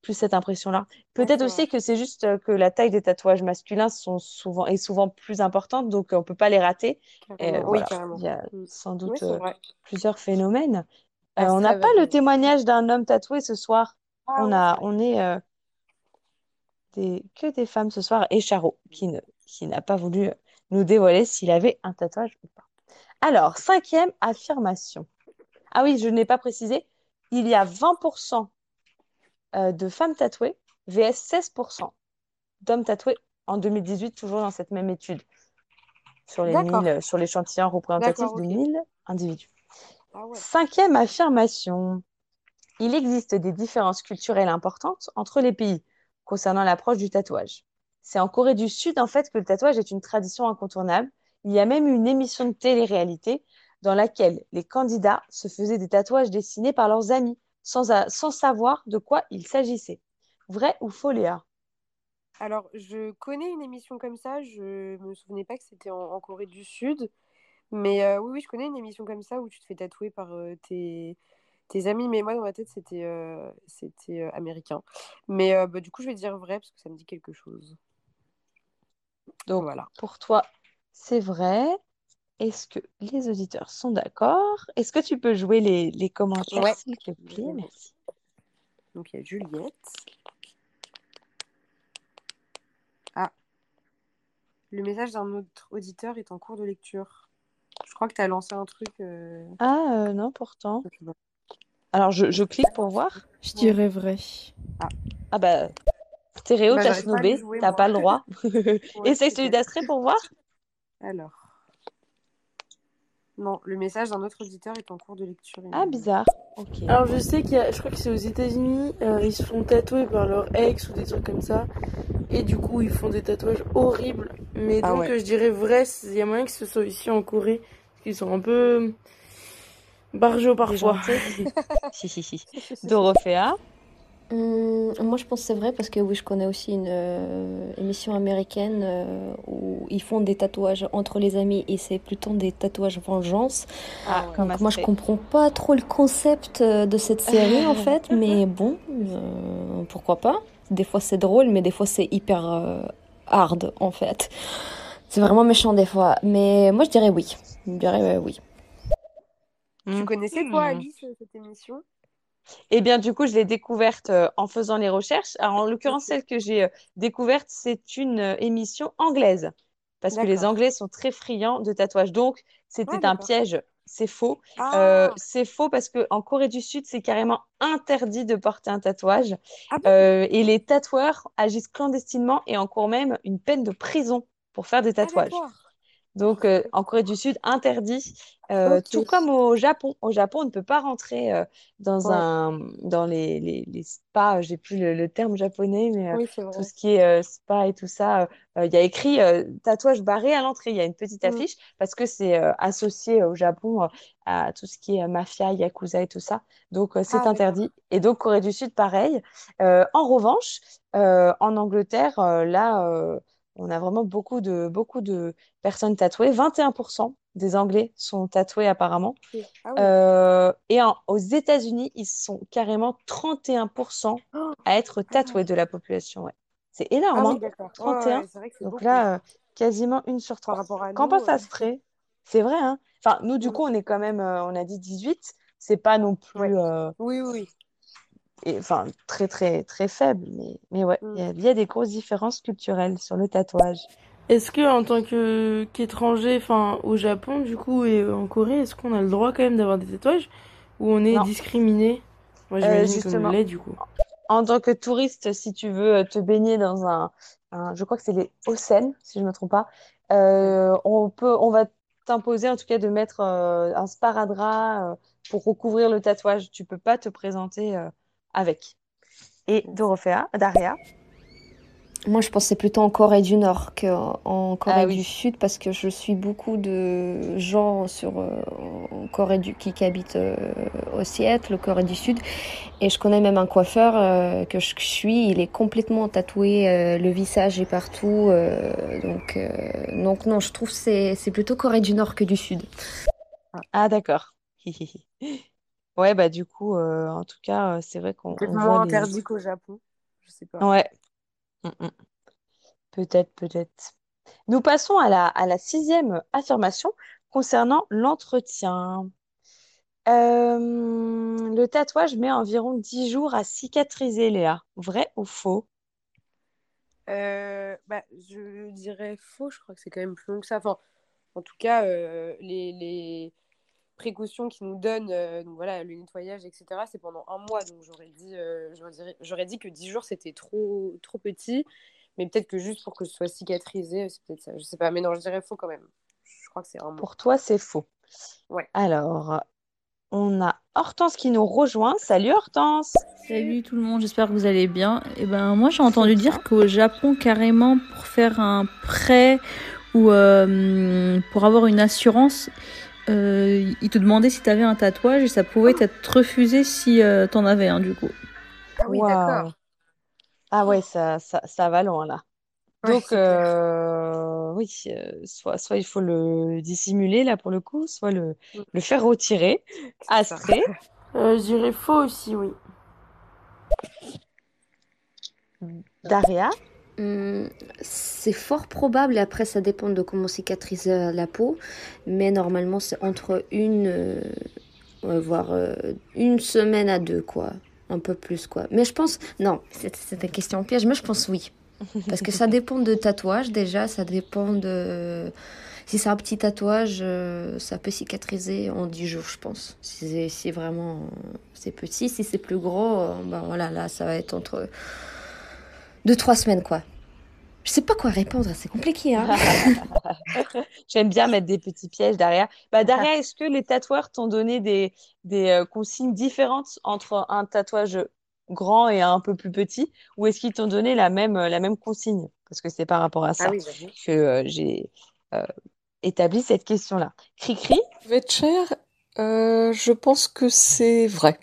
plus cette impression-là. Peut-être aussi que c'est juste euh, que la taille des tatouages masculins sont souvent, est souvent plus importante, donc on peut pas les rater. Et Carrément. Oui, voilà, carrément. il y a Mm. sans doute euh, plusieurs phénomènes. Euh, Astrid on n'a pas le témoignage d'un homme tatoué ce soir. Ah On a, on est euh, des, que des femmes ce soir et Charo qui ne, qui n'a pas voulu nous dévoiler s'il avait un tatouage ou pas. Alors, cinquième affirmation. Ah oui, je n'ai pas précisé. Il y a 20% euh, de femmes tatouées vs 16% d'hommes tatoués en 2018, toujours dans cette même étude, sur les D'accord. 1000, sur l'échantillon représentatif de ok. 1000 individus. Ah ouais. Cinquième affirmation. Il existe des différences culturelles importantes entre les pays concernant l'approche du tatouage. C'est en Corée du Sud, en fait, que le tatouage est une tradition incontournable. Il y a même eu une émission de télé-réalité dans laquelle les candidats se faisaient des tatouages dessinés par leurs amis, sans, a- sans savoir de quoi il s'agissait. Vrai ou faux, Léa? Alors, je connais une émission comme ça. Je me souvenais pas que c'était en, en Corée du Sud. Mais euh, oui, oui, je connais une émission comme ça où tu te fais tatouer par euh, tes, tes amis. Mais moi, dans ma tête, c'était euh, c'était américain. Mais bah, du coup, je vais dire vrai parce que ça me dit quelque chose. Donc, Voilà. pour toi, c'est vrai. Est-ce que les auditeurs sont d'accord? Est-ce que tu peux jouer les, les commentaires, Ouais. s'il te plaît? Merci. Donc, il y a Juliette. Ah. Le message d'un autre auditeur est en cours de lecture. Je crois que tu as lancé un truc. euh, Ah, euh, non, pourtant. Alors, je, je clique pour voir. Je dirais vrai. Ah bah, stéréo, Bah, t'as snobé, t'as pas le droit. Essaye celui d'Astrée pour voir. Alors. Non, le message d'un autre auditeur est en cours de lecture. Ah, bizarre. Alors je sais qu'il y a, je crois que c'est aux États-Unis, euh, ils se font tatouer par leur ex ou des trucs comme ça, et du coup ils font des tatouages horribles. Mais Ah donc ouais. euh, je dirais vrai, il y a moyen que ce soit ici en Corée, parce qu'ils sont un peu barjots parfois. Si, si, si. Dorothea. Hum, moi, je pense que c'est vrai parce que oui, je connais aussi une euh, émission américaine euh, où ils font des tatouages entre les amis et c'est plutôt des tatouages vengeance. Ah, Donc moi, je comprends pas trop le concept euh, de cette série en fait, mais bon, euh, pourquoi pas. Des fois c'est drôle, mais des fois c'est hyper euh, hard en fait. C'est vraiment méchant des fois, mais moi je dirais oui. Je dirais euh, oui. Tu connaissais, toi, Mhm. Alice, cette émission? Eh bien, du coup, je l'ai découverte euh, en faisant les recherches. Alors, en l'occurrence, celle que j'ai euh, découverte, c'est une euh, émission anglaise. Parce que les. Anglais sont très friands de tatouages. Donc, c'était Ah, un piège. C'est faux. Euh, Ah, c'est faux parce qu'en Corée du Sud, c'est carrément interdit de porter un tatouage. ah bon? Euh, et les tatoueurs agissent clandestinement et encourent même une peine de prison pour faire des tatouages. Donc, euh, en Corée du Sud, interdit. Euh, tout comme au Japon. Au Japon, on ne peut pas rentrer euh, dans Ouais. un, dans les, les, les spas, j'ai plus le, le terme japonais, mais Oui, tout ce qui est spa et tout ça, il y a écrit tatouage barré à l'entrée. Il y a une petite Mm. affiche parce que c'est associé au Japon à tout ce qui est mafia, yakuza et tout ça. Donc, c'est Ah, interdit. Et donc, Corée du Sud, pareil. En revanche, en Angleterre, là, on a vraiment beaucoup de, beaucoup de personnes tatouées. 21% des Anglais sont tatoués apparemment. Ah oui. Euh, et en- aux États-Unis, ils sont carrément 31% Oh, à être ah tatoués de la population. Ouais. C'est Ah énorme, oui, hein? d'accord. Ouais, 31. ouais, c'est vrai que c'est Donc beaucoup. là, euh, quasiment une sur trois. Qu'en nous. pense euh, Astrée? C'est vrai, hein? Enfin, nous, du mm. coup, on est quand même, euh, on a dit 18. C'est pas non plus. oui, oui. Et, enfin, très, très, très faible. Mais, mais ouais, Mm. il y a, il y a des grosses différences culturelles sur le tatouage. Est-ce que en tant que qu'étranger, enfin au Japon du coup et en Corée, est-ce qu'on a le droit quand même d'avoir des tatouages? Ou on est Non. discriminé? Moi Euh, j'imagine qu'on justement, l'est du coup. en tant que touriste, si tu veux euh, te baigner dans un, un- je crois que c'est les Onsen, si je ne me trompe pas, euh, on peut, on va t'imposer en tout cas de mettre euh, un sparadrap euh, pour recouvrir le tatouage. Tu peux pas te présenter euh, avec. Et Dorothea, Daria, Moi, je pensais plutôt en Corée du Nord qu'en Corée Ah du. Sud parce que je suis beaucoup de gens sur, euh, en Corée du, qui, qui habitent euh, au Seattle, Corée du Sud. Et je connais même un coiffeur euh, que je suis. Il est complètement tatoué, euh, le visage et partout. donc, donc, non, je trouve que c'est plutôt Corée du Nord que du Sud. Ah, d'accord. Ouais, bah du coup, euh, en tout cas, euh, c'est vrai qu'on Peut-être moins les... interdit qu'au Japon. Je sais pas. Ouais, Mm, mm. Peut-être, peut-être. Nous passons à la, à la sixième affirmation concernant l'entretien. Euh, le tatouage met environ 10 jours à cicatriser, Léa. Vrai ou faux? Euh, bah, je dirais faux, je crois que c'est quand même plus long que ça. Enfin, en tout cas, euh, les, les précautions qu'ils nous donnent, euh, donc voilà, le nettoyage, etc., c'est pendant un mois. Donc j'aurais dit, euh, j'aurais dit, que 10 jours, c'était trop, trop petit. Mais peut-être que juste pour que ce soit cicatrisé, c'est peut-être ça. Je sais pas. Mais non, je dirais faux quand même. Je crois que c'est un mois. Pour toi, c'est faux. Ouais. Alors, on a Hortense qui nous rejoint. Salut Hortense. Salut tout le monde, j'espère que vous allez bien. Et ben moi j'ai entendu dire qu'au Japon carrément pour faire un prêt ou euh, pour avoir une assurance, euh, ils te demandaient si tu avais un tatouage et ça pouvait être refusé si euh, t'en avais un du coup. Ah oui, d'accord. Ah ouais, ça, ça, ça va loin là. Ouais, Donc, euh, oui, euh, soit, soit il faut le dissimuler là pour le coup, soit le, le faire retirer. Euh, je dirais faux aussi, oui. Daria? Hum, c'est fort probable, et après ça dépend de comment cicatrise euh, la peau, mais normalement c'est entre une, euh, voire euh, une semaine à deux, quoi. Un peu plus, quoi. Mais je pense, non, c'est une question piège, mais je pense oui. Parce que ça dépend de tatouage déjà, ça dépend de... Si c'est un petit tatouage, euh, ça peut cicatriser en 10 jours, je pense. Si c'est si vraiment c'est petit, si c'est plus gros, ben voilà, là ça va être entre 2-3 semaines, quoi. Je sais pas quoi répondre, c'est compliqué, hein. J'aime bien mettre des petits pièges derrière. Bah, Daria, est-ce que les tatoueurs t'ont donné des, des euh, consignes différentes entre un tatouage grand et un peu plus petit, ou est-ce qu'ils t'ont donné la même, euh, la même consigne? Parce que c'est par rapport à Ah ça oui, j'avoue. que euh, j'ai euh, établi cette question-là. Cri-cri, Je vais être cher, euh, je pense que c'est vrai.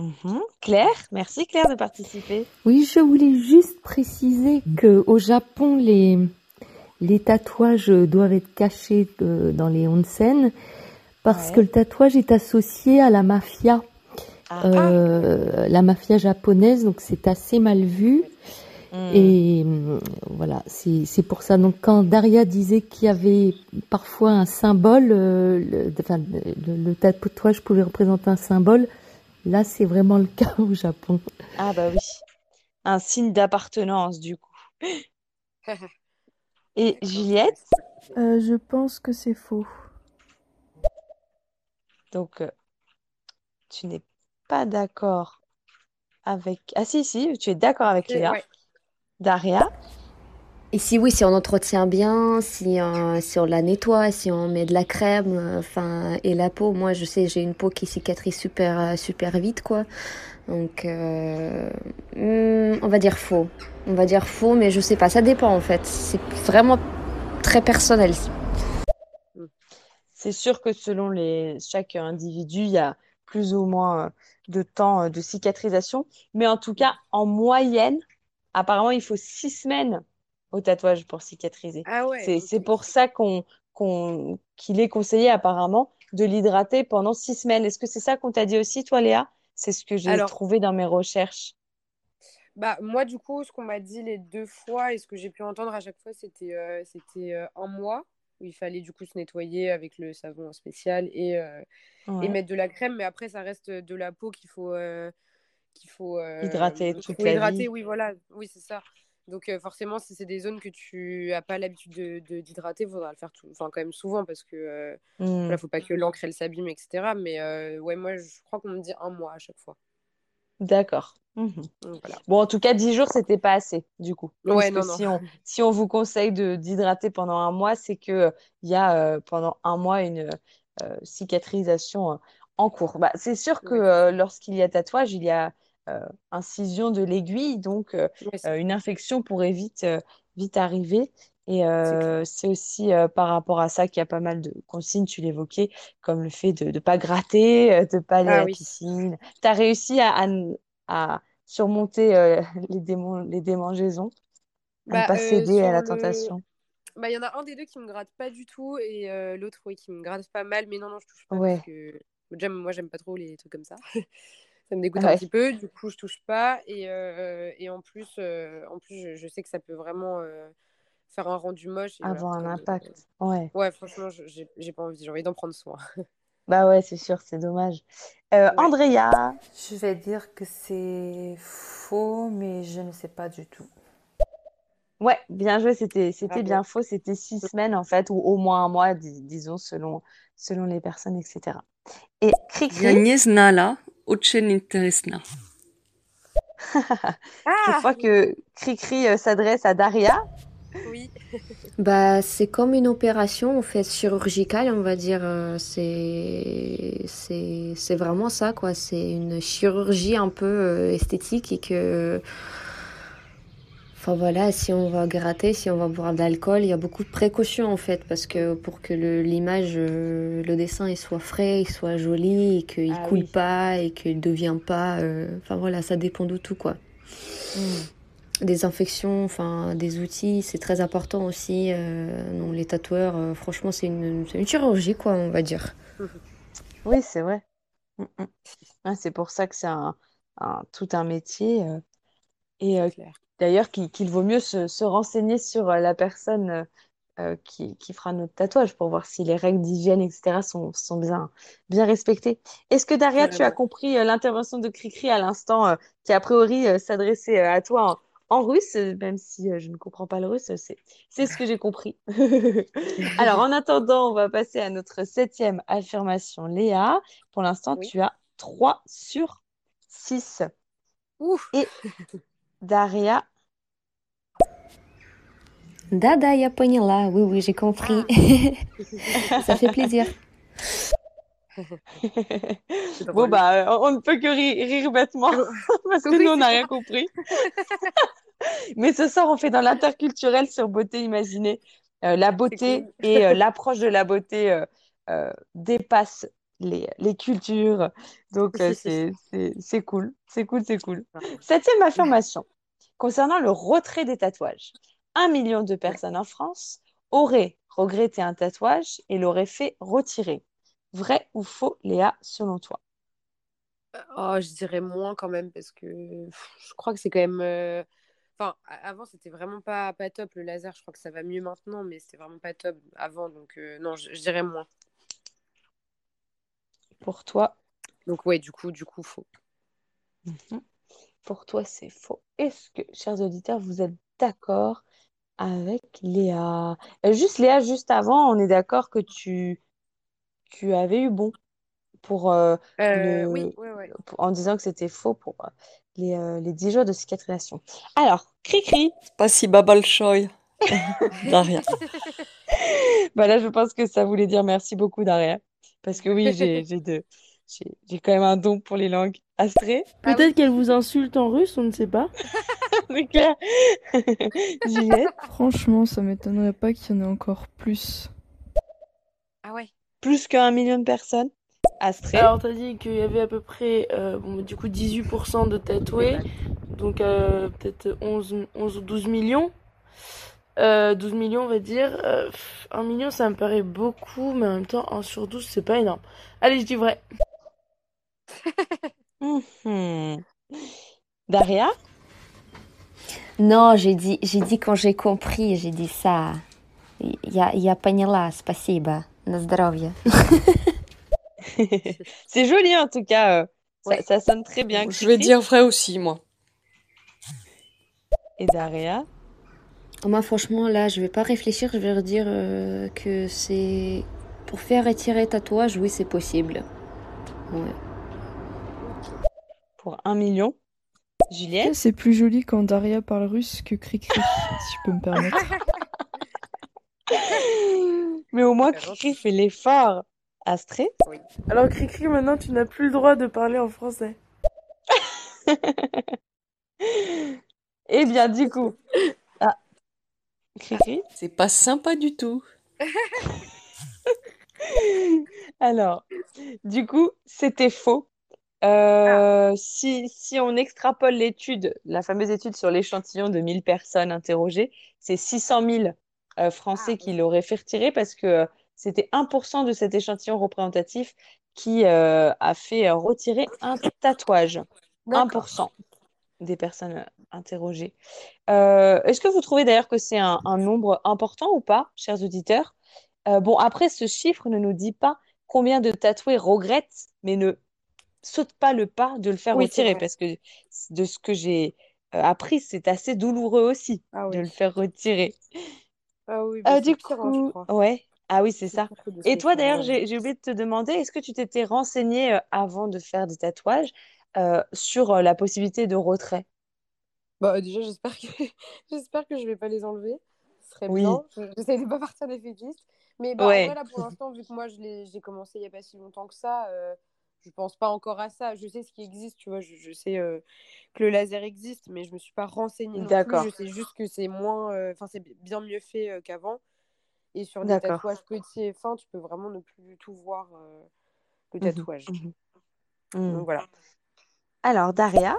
Mhm. Claire, merci Claire de participer. Oui, je voulais juste préciser que au Japon, les, les tatouages doivent être cachés euh, dans les onsen parce Ouais. que le tatouage est associé à la mafia, Ah. euh, la mafia japonaise, donc c'est assez mal vu. Hmm. Et hum, voilà, c'est pour ça. Donc quand Daria disait qu'il y avait parfois un symbole, euh, le, enfin, le, le tatouage pouvait représenter un symbole, là c'est vraiment le cas au Japon. Ah bah oui, un signe d'appartenance du coup. Et Juliette, Euh, je pense que c'est faux. donc euh, tu n'es pas d'accord avec... Ah si, si, tu es d'accord avec Léa. Ouais. Daria, Et si oui, si on entretient bien, si, euh, si on la nettoie, si on met de la crème, euh, enfin, et la peau, moi je sais, j'ai une peau qui cicatrise super, euh, super vite, quoi. Donc, euh, hmm, on va dire faux. On va dire faux, mais je sais pas, ça dépend en fait. C'est vraiment très personnel. c'est sûr que selon les... chaque individu, il y a plus ou moins euh, de temps de cicatrisation. Mais en tout cas, en moyenne, apparemment, il faut six semaines au tatouage pour cicatriser. Ah ouais, C'est, pour ça qu'on, qu'il est conseillé apparemment de l'hydrater pendant six semaines. Est-ce que c'est ça qu'on t'a dit aussi, toi, Léa? C'est ce que j'ai trouvé dans mes recherches. Bah, moi, du coup, ce qu'on m'a dit les deux fois et ce que j'ai pu entendre à chaque fois, c'était euh, c'était euh, un mois. où il fallait du coup se nettoyer avec le savon spécial et, euh, et mettre de la crème. Mais après, ça reste de la peau qu'il faut, euh, qu'il faut, euh, Hydrater toute faut la hydrater. vie. Oui, voilà. Oui, c'est ça. Donc euh, forcément, si c'est des zones que tu n'as pas l'habitude de, d'hydrater, il faudra le faire tout, enfin, quand même souvent parce que euh, Hmm. voilà, faut pas que l'encre elle s'abîme, etc. Mais euh, ouais, moi, je crois qu'on me dit un mois à chaque fois. D'accord. Voilà. Bon, en tout cas, 10 jours, c'était pas assez, du coup. Ouais, non, non. si on, si on vous conseille de d'hydrater pendant un mois, c'est que euh, il y a pendant un mois une cicatrisation en cours. Bah, c'est sûr que lorsqu'il y a tatouage, il y a incision de l'aiguille, donc euh, euh, une infection pourrait vite, euh, vite arriver. Et C'est euh, aussi euh, par rapport à ça qu'il y a pas mal de consignes, tu l'évoquais, comme le fait de ne pas gratter, euh, de ne pas aller à Ah la oui. piscine. Tu as réussi à, à, à surmonter euh, les les démangeaisons, à ne Bah, pas euh, céder à la le... tentation. Bah, il y en a un des deux qui me gratte pas du tout et euh, l'autre, oui, qui me gratte pas mal. Mais non, non, je touche pas parce Ouais, que déjà, moi, j'aime pas trop les trucs comme ça. Ça me dégoûte un petit peu. Du coup, je touche pas. Et, euh, et en plus, euh, en plus je, je sais que ça peut vraiment euh, faire un rendu moche. Et voilà, avoir un impact. Ouais, Ouais, franchement, je- j'ai j'ai pas envie. J'ai envie d'en prendre soin. bah ouais, c'est sûr, c'est dommage. Euh, Ouais. Andrea, Je vais dire que c'est faux, mais je ne sais pas du tout. ouais, bien joué, c'était, c'était Bravo. bien faux, c'était six semaines en fait, ou au moins un mois, dis- disons, selon, selon les personnes, etc. Et Cricri, nie znala, uczeń interesna. je crois que Cricri euh, s'adresse à Daria. Oui. Bah, c'est comme une opération en fait chirurgicale, on va dire. euh, C'est c'est c'est vraiment ça quoi. C'est une chirurgie un peu euh, esthétique et que enfin voilà, si on va gratter, si on va boire de l'alcool, il y a beaucoup de précautions en fait parce que pour que l'image, euh, le dessin il soit frais, il soit joli et qu'il Ah coule oui. pas et qu'il devient pas. euh, Enfin voilà, ça dépend de tout quoi Hmm. des infections, enfin des outils, c'est très important aussi. Euh, non, les tatoueurs, euh, franchement, c'est une, c'est une chirurgie, quoi, on va dire. Oui, c'est vrai. Mm, mm. Ouais, c'est pour ça que c'est un, un- tout un métier. euh, et. D'ailleurs, qu'il vaut mieux se, se renseigner sur euh, la personne euh, euh, qui, qui fera notre tatouage pour voir si les règles d'hygiène, etc., sont, sont bien, bien respectées. Est-ce que Daria, tu as compris l'intervention de Cricri à l'instant, qui a priori s'adressait à toi en, en russe, même si je ne comprends pas le russe, c'est, c'est ce que j'ai compris. Alors, en attendant, on va passer à notre septième affirmation. Léa, pour l'instant, Oui. tu as 3 sur 6. Ouf. Et Daria, Dada, я поняла. Oui, oui, j'ai compris. Ça fait plaisir. C'est bon, drôle. bah, euh, on ne peut que rire, rire bêtement parce que Oui, nous, on n'a c'est rien compris. Mais ce soir, on fait dans l'interculturel sur beauté imaginée. Euh, la C'est beauté cool. et euh, l'approche de la beauté euh, euh, dépasse les, les cultures. Donc, euh, c'est, cool. C'est cool, c'est cool. Septième affirmation. Concernant le retrait des tatouages, un million de personnes en France auraient regretté un tatouage et l'auraient fait retirer. Vrai ou faux, Léa, selon toi? Oh, je dirais moins quand même parce que pff, je crois que c'est quand même. euh, Enfin, avant c'était vraiment pas, pas top le laser. Je crois que ça va mieux maintenant, mais c'était vraiment pas top avant. Donc euh, non, je, je dirais moins. Pour toi. Donc ouais, du coup, du coup, faux. Mhm. Pour toi, c'est faux. Est-ce que, chers auditeurs, vous êtes d'accord avec Léa? Euh, juste Léa, juste avant, on est d'accord que tu, tu avais eu bon pour euh, euh, oui, oui, oui. en disant que c'était faux pour les, les 10 jours de cicatrisation. Alors, cri-cri Pas si babalchoy Daria. bah là, je pense que ça voulait dire merci beaucoup, Daria. Parce que oui, j'ai, j'ai de, j'ai, j'ai quand même un don pour les langues. Astrée, Ah Peut-être oui. qu'elle vous insulte en russe, on ne sait pas. Juliette, Franchement, ça m'étonnerait pas qu'il y en ait encore plus. Ah ouais. plus qu'un million de personnes. Astrée. Alors, t'as dit qu'il y avait à peu près, euh, bon, du coup, 18% de tatoués, donc euh, peut-être 11, 11 ou 12 millions. Euh, 12 millions, on va dire. Euh, pff, 1 million, ça me paraît beaucoup, mais en même temps, 1 sur 12, c'est pas énorme. Allez, je dis vrai. Mhm. Daria? Non, j'ai dit, j'ai dit quand j'ai compris, j'ai dit ça. Я, я поняла, спасибо. На здоровье. C'est joli en tout cas. euh, Ça, Ouais. ça sonne très bien. Je vais Cricri dire vrai aussi, moi. Et Daria. Moi, franchement, là, je vais pas réfléchir. Je vais leur dire euh, que c'est pour faire retirer tatouage. Oui, c'est possible. Ouais. Pour un million. Juliette? C'est plus joli quand Daria parle russe que Cricri, si je peux me permettre. Mais au moins, Cricri fait l'effort. Astrée. Alors, Cricri, maintenant, tu n'as plus le droit de parler en français. Eh bien, du coup. Ah. C'est pas sympa du tout. Alors, du coup, c'était faux. Euh, si, si on extrapole l'étude, la fameuse étude sur l'échantillon de 1000 personnes interrogées, c'est 600 000 euh, Français qui l'auraient fait retirer parce que euh, c'était 1% de cet échantillon représentatif qui euh, a fait retirer un tatouage. 1% des personnes euh, interrogées. Euh, est-ce que vous trouvez d'ailleurs que c'est un, un nombre important ou pas, chers auditeurs? Euh, bon, après, ce chiffre ne nous dit pas combien de tatoués regrettent, mais ne saute pas le pas de le faire Oui, retirer, parce que de ce que j'ai appris, c'est assez douloureux aussi Ah de le faire retirer. Ah oui, bah Euh, du hein, je coup, crois. ouais. Ah oui, c'est ça. Et toi, d'ailleurs, j'ai oublié de te demander, est-ce que tu t'étais renseigné avant de faire des tatouages? Euh, sur euh, la possibilité de retrait? Bah, déjà, j'espère que j'espère que je vais pas les enlever. Ce serait Oui. bien. Je- J'essaie de pas partir des fétistes. Mais bah, en Ouais. vrai, là, pour l'instant, vu que moi, j'ai commencé il y a pas si longtemps que ça, euh, je pense pas encore à ça. Je sais ce qui existe, tu vois. Je, je sais euh, que le laser existe, mais je me suis pas renseignée. D'accord. Je sais juste que c'est moins... Enfin, c'est bien mieux fait qu'avant. Et sur des tatouages petits et fins, tu peux vraiment ne plus du tout voir le Mhm, tatouage. mhm. Donc voilà. Alors, Daria?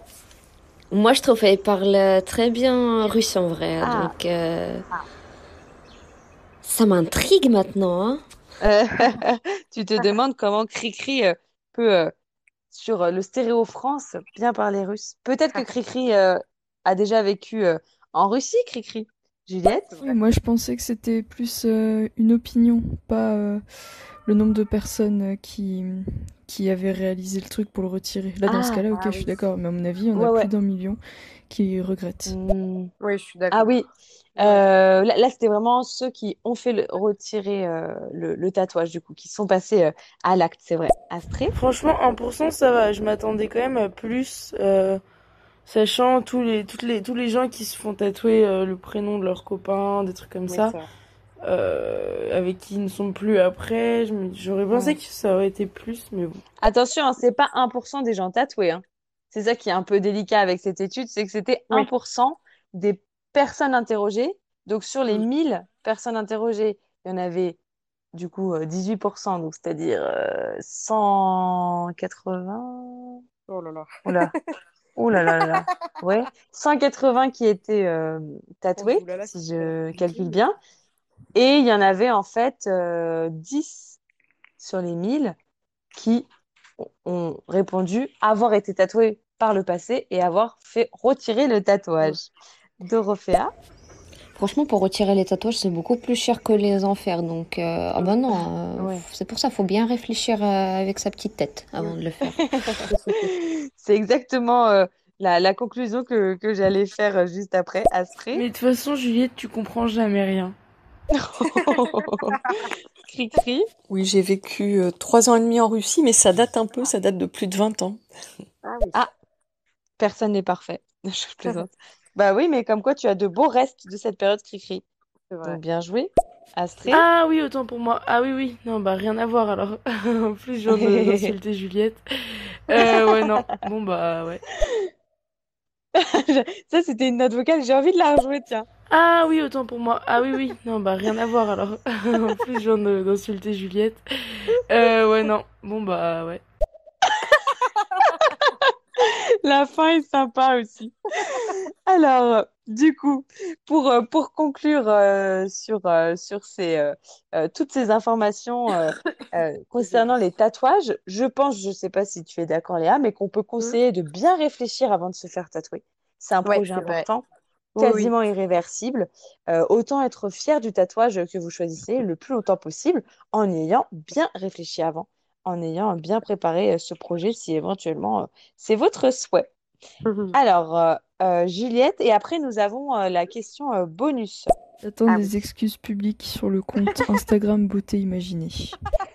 Moi, je trouve qu'elle parle très bien russe en vrai. Ah. Donc, euh, ça m'intrigue maintenant. Hein. Euh, tu te demandes comment Cricri euh, peut, euh, sur le Stéréo France, bien parler russe. Peut-être que Cricri euh, a déjà vécu euh, en Russie, Cricri. Juliette? Oui, moi, je pensais que c'était plus euh, une opinion, pas euh, le nombre de personnes euh, qui, qui avaient réalisé le truc pour le retirer. Là, dans ce Ah, cas-là, ok, ah je suis d'accord, mais à mon avis, on Ouais, a ouais. plus d'un million qui regrettent. Hmm. Oui, je suis Ah d'accord. oui, Euh, là, là, c'était vraiment ceux qui ont fait le, retirer euh, le, le tatouage, du coup, qui sont passés euh, à l'acte, c'est vrai. Astrée? Franchement, 1%, ça va. Je m'attendais quand même à plus, euh, sachant tous les, toutes les, tous les gens qui se font tatouer euh, le prénom de leurs copains, des trucs comme Oui, ça, ça. Euh, avec qui ils ne sont plus après. J'aurais pensé Ouais. que ça aurait été plus, mais bon. Attention, hein, c'est pas 1% des gens tatoués. Hein. C'est ça qui est un peu délicat avec cette étude, c'est que c'était Oui. 1% des personnes interrogées. Donc sur les Mm. 1000 personnes interrogées, il y en avait du coup euh, 18%, donc c'est-à-dire euh, 180. Oh là là. Oh là, oh là là là. Ouais, 180 qui étaient euh, tatoués, Oh là là, si je calcule bien. Et il y en avait en fait euh, 10 sur les 1000 qui ont répondu avoir été tatoués par le passé et avoir fait retirer le tatouage. Dorothea? Franchement, pour retirer les tatouages, c'est beaucoup plus cher que les en faire. Donc, euh, ah bah non, euh, Ouais. c'est pour ça, faut bien réfléchir euh, avec sa petite tête avant de le faire. C'est exactement euh, la, la conclusion que, que j'allais faire juste après. Astrée? Mais de toute façon, Juliette, tu comprends jamais rien. Cri-cri. Oui, j'ai vécu euh, trois ans et demi en Russie, mais ça date un peu, ça date de plus de 20 ans. Ah oui. Ah, personne n'est parfait. Je plaisante. Bah oui, mais comme quoi tu as de beaux restes de cette période cri-cri. Donc bien joué. Astrée? Ah oui, autant pour moi. Ah oui, oui. Non, bah rien à voir alors. En plus, je viens de- d'insulter Juliette. Euh, ouais, non. Bon, bah ouais. Ça, c'était une note vocale. J'ai envie de la rejouer, tiens. Ah oui, autant pour moi. Ah oui, oui. Non, bah rien à voir alors. En plus, je viens d'insulter Juliette. Euh, ouais, non. Bon, bah ouais. La fin est sympa aussi. Alors, du coup, pour, euh, pour conclure euh, sur, euh, sur ces, euh, euh, toutes ces informations euh, euh, concernant les tatouages, je pense, je ne sais pas si tu es d'accord Léa, mais qu'on peut conseiller de bien réfléchir avant de se faire tatouer. C'est un Ouais, projet vrai. Oui, quasiment irréversible. Euh, autant être fier du tatouage que vous choisissez le plus longtemps possible en y ayant bien réfléchi avant, en ayant bien préparé euh, ce projet si éventuellement euh, c'est votre souhait. Mhm. Alors, euh, euh, Juliette, et après nous avons euh, la question euh, bonus. J'attends Ah des excuses publiques sur le compte Instagram Beauté Imaginée.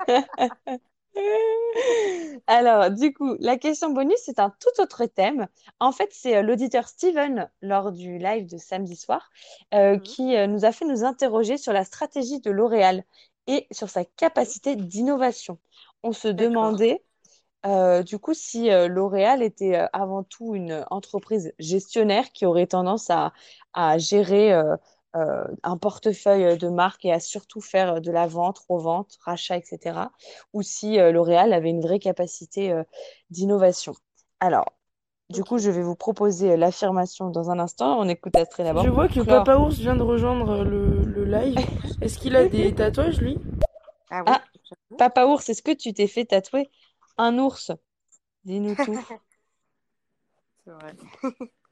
Alors, du coup, la question bonus, c'est un tout autre thème. En fait, c'est euh, l'auditeur Steven, lors du live de samedi soir, euh, Mhm. qui euh, nous a fait nous interroger sur la stratégie de L'Oréal et sur sa capacité d'innovation. On se demandait, du coup, si L'Oréal était avant tout une entreprise gestionnaire qui aurait tendance à, à gérer euh, euh, un portefeuille de marques et à surtout faire euh, de la vente, revente, rachat, etc. Ou si euh, L'Oréal avait une vraie capacité euh, d'innovation. Alors, du coup, je vais vous proposer euh, l'affirmation dans un instant. On écoute Astrid d'abord Je vois que clore. Papa Ours vient de rejoindre le, le live. Est-ce qu'il a des tatouages, lui? Ah oui, Ah. Papa Ours, est-ce que tu t'es fait tatouer un ours? Dis-nous tout. C'est vrai.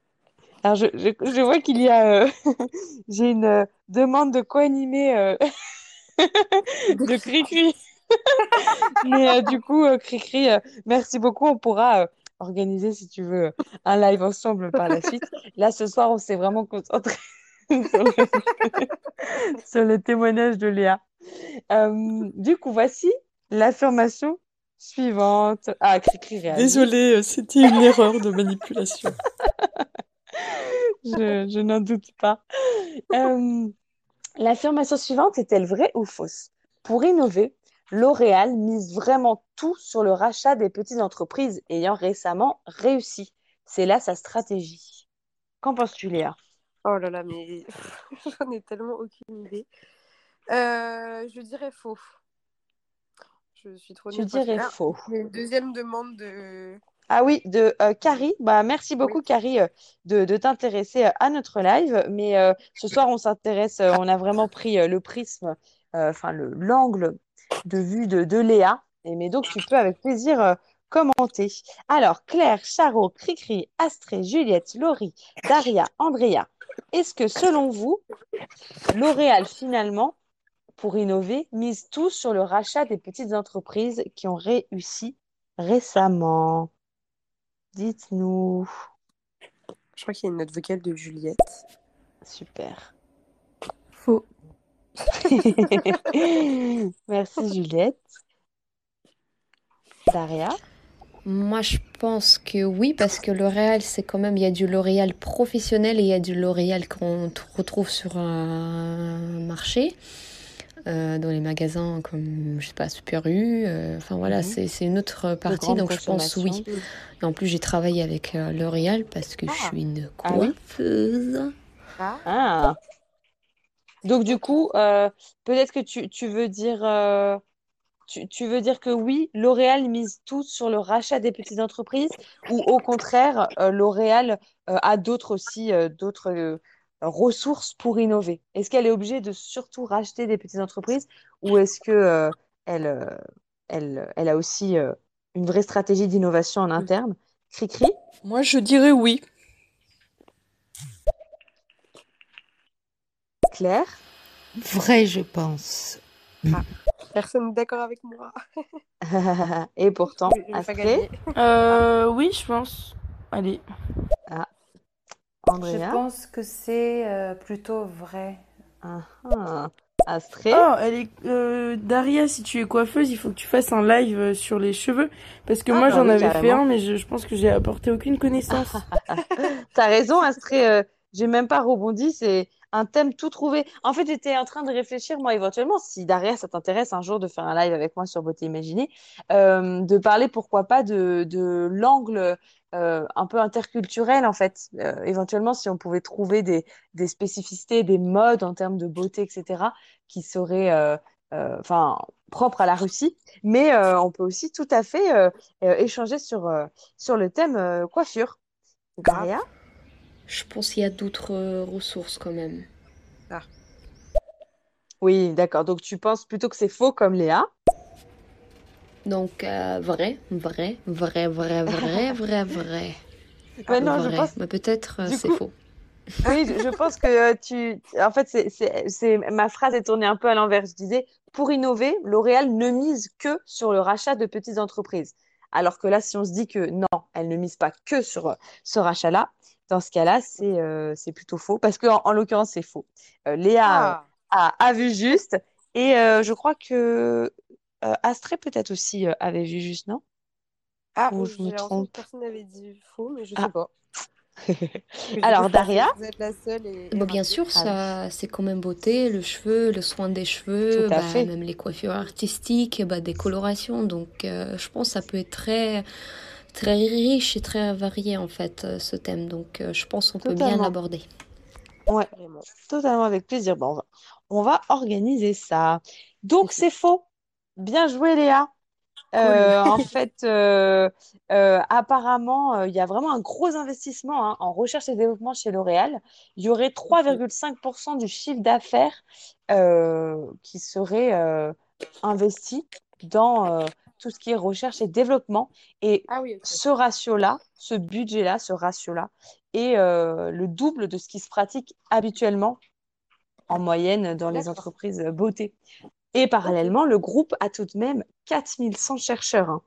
Alors, je, je, je vois qu'il y a... euh, J'ai une euh, demande de co-animer euh, de Cricri. Mais du coup, Cricri, merci beaucoup. On pourra organiser, si tu veux, un live ensemble par la suite. Là, ce soir, on s'est vraiment concentré sur le, sur le témoignage de Léa. Euh, du coup, voici l'affirmation suivante. Ah, Cricri réagit. Désolée, c'était une erreur de manipulation. Je, je n'en doute pas. Euh, l'affirmation suivante est-elle vraie ou fausse? Pour innover, L'Oréal mise vraiment tout sur le rachat des petites entreprises ayant récemment réussi. C'est là sa stratégie. Qu'en penses-tu, Léa? Oh là là, mais j'en ai tellement aucune idée. Euh, je dirais faux. Je suis trop Tu pour dirais faux. Une deuxième demande de. Ah oui, de euh, Carrie. Bah, merci beaucoup, Oui. Carrie, euh, de, de t'intéresser euh, à notre live. Mais euh, ce soir, on s'intéresse, on a vraiment pris le prisme, enfin le l'angle de vue de, de Léa. Et, mais donc, tu peux avec plaisir commenter. Alors, Claire, Charo, Cricri, Astrée, Juliette, Laurie, Daria, Andrea, est-ce que selon vous, L'Oréal, finalement, pour innover, mise tout sur le rachat des petites entreprises qui ont réussi récemment? Dites-nous. Je crois qu'il y a une note vocale de Juliette. Super. Faux. Merci Juliette. Daria? Moi, je pense que oui, parce que L'Oréal, c'est quand même, il y a du L'Oréal professionnel et il y a du L'Oréal qu'on retrouve sur un marché, euh, dans les magasins comme, je sais pas, Super U. euh, enfin voilà, Mhm. c'est c'est une autre De partie, donc je pense oui. Et en plus, j'ai travaillé avec euh, L'Oréal parce que je Ah. suis une Ah coiffeuse. Ah, Ah. Donc du coup, euh, peut-être que tu, tu veux dire, euh, tu, tu veux dire que oui, L'Oréal mise tout sur le rachat des petites entreprises, ou au contraire, euh, L'Oréal euh, a d'autres aussi, euh, d'autres euh, ressources pour innover. Est-ce qu'elle est obligée de surtout racheter des petites entreprises, ou est-ce que euh, elle, euh, elle, elle a aussi euh, une vraie stratégie d'innovation en interne? Cri-cri? Moi, je dirais oui. Claire? Vrai, je pense. personne n'est d'accord avec moi. Et pourtant, Je. Euh, oui, je pense. Allez. Je pense que c'est euh, plutôt vrai. ah, ah. Astrée, Oh, elle est... euh, Daria, si tu es coiffeuse, il faut que tu fasses un live euh, sur les cheveux. Parce que Ah, moi, bah j'en oui, avais fait un, mais je, je pense que j'ai apporté aucune connaissance. T'as raison, Astrée, euh, j'ai même pas rebondi, c'est un thème tout trouvé. En fait, j'étais en train de réfléchir, moi, éventuellement, si Daria, ça t'intéresse un jour de faire un live avec moi sur Beauté Imaginée, euh, de parler, pourquoi pas, de, de l'angle euh, un peu interculturel, en fait. Euh, éventuellement, si on pouvait trouver des, des spécificités, des modes en termes de beauté, etc., qui seraient, euh, euh, enfin, propres à la Russie. Mais euh, on peut aussi tout à fait euh, euh, échanger sur, euh, sur le thème euh, coiffure. Daria? Je pense qu'il y a d'autres euh, ressources quand même. Oui, d'accord. Donc tu penses plutôt que c'est faux comme Léa? Donc, euh, vrai, vrai, vrai, vrai, vrai, vrai, vrai. Ouais, non, je pense. Mais peut-être euh, c'est coup- faux. Oui, je je pense que euh, tu. En fait, c'est, c'est, c'est... ma phrase est tournée un peu à l'envers. Je disais, pour innover, L'Oréal ne mise que sur le rachat de petites entreprises. Alors que là, si on se dit que non, elle ne mise pas que sur ce rachat-là, dans ce cas-là, c'est euh, c'est plutôt faux. Parce que, en, en l'occurrence, c'est faux. Euh, Léa Ah, a, a vu juste. Et euh, je crois que Astrée peut-être aussi euh, avait vu juste, non? ah Ou euh, je me trompe? personne n'avait dit faux, mais je sais Ah. pas. Alors, Daria? vous êtes la seule et, Bah, bien sûr, Ah oui, ça, c'est quand même beauté, le cheveu, le soin des cheveux, bah, même les coiffures artistiques, bah, des colorations. Donc, euh, je pense que ça peut être très, très riche et très varié, en fait, euh, ce thème. Donc, euh, je pense qu'on peut bien l'aborder. Ouais, totalement avec plaisir. Bon, on va, on va organiser ça. Donc, c'est faux. Bien joué, Léa. Euh, en fait, euh, euh, apparemment, il y a vraiment un gros investissement hein, en recherche et développement chez L'Oréal. Il y aurait Ok. 3,5% du chiffre d'affaires qui serait investi dans tout ce qui est recherche et développement. Et Ah oui, ce ratio-là, ce budget-là, ce ratio-là, est le double de ce qui se pratique habituellement en moyenne dans les entreprises beauté. Et parallèlement, le groupe a tout de même 4100 chercheurs hein,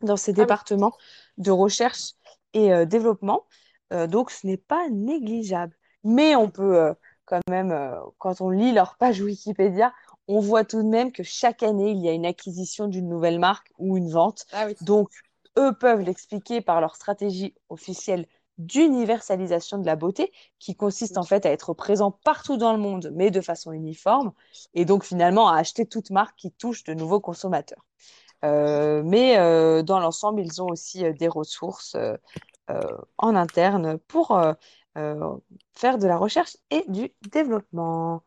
dans ses Ah départements de recherche et euh, développement. Euh, donc, ce n'est pas négligeable. Mais on peut euh, quand même, quand on lit leur page Wikipédia, on voit tout de même que chaque année, il y a une acquisition d'une nouvelle marque ou une vente. Ah oui. Donc, eux peuvent l'expliquer par leur stratégie officielle d'universalisation de la beauté, qui consiste en fait à être présent partout dans le monde, mais de façon uniforme, et donc finalement à acheter toute marque qui touche de nouveaux consommateurs. Euh, mais euh, dans l'ensemble, ils ont aussi euh, des ressources en interne pour faire de la recherche et du développement.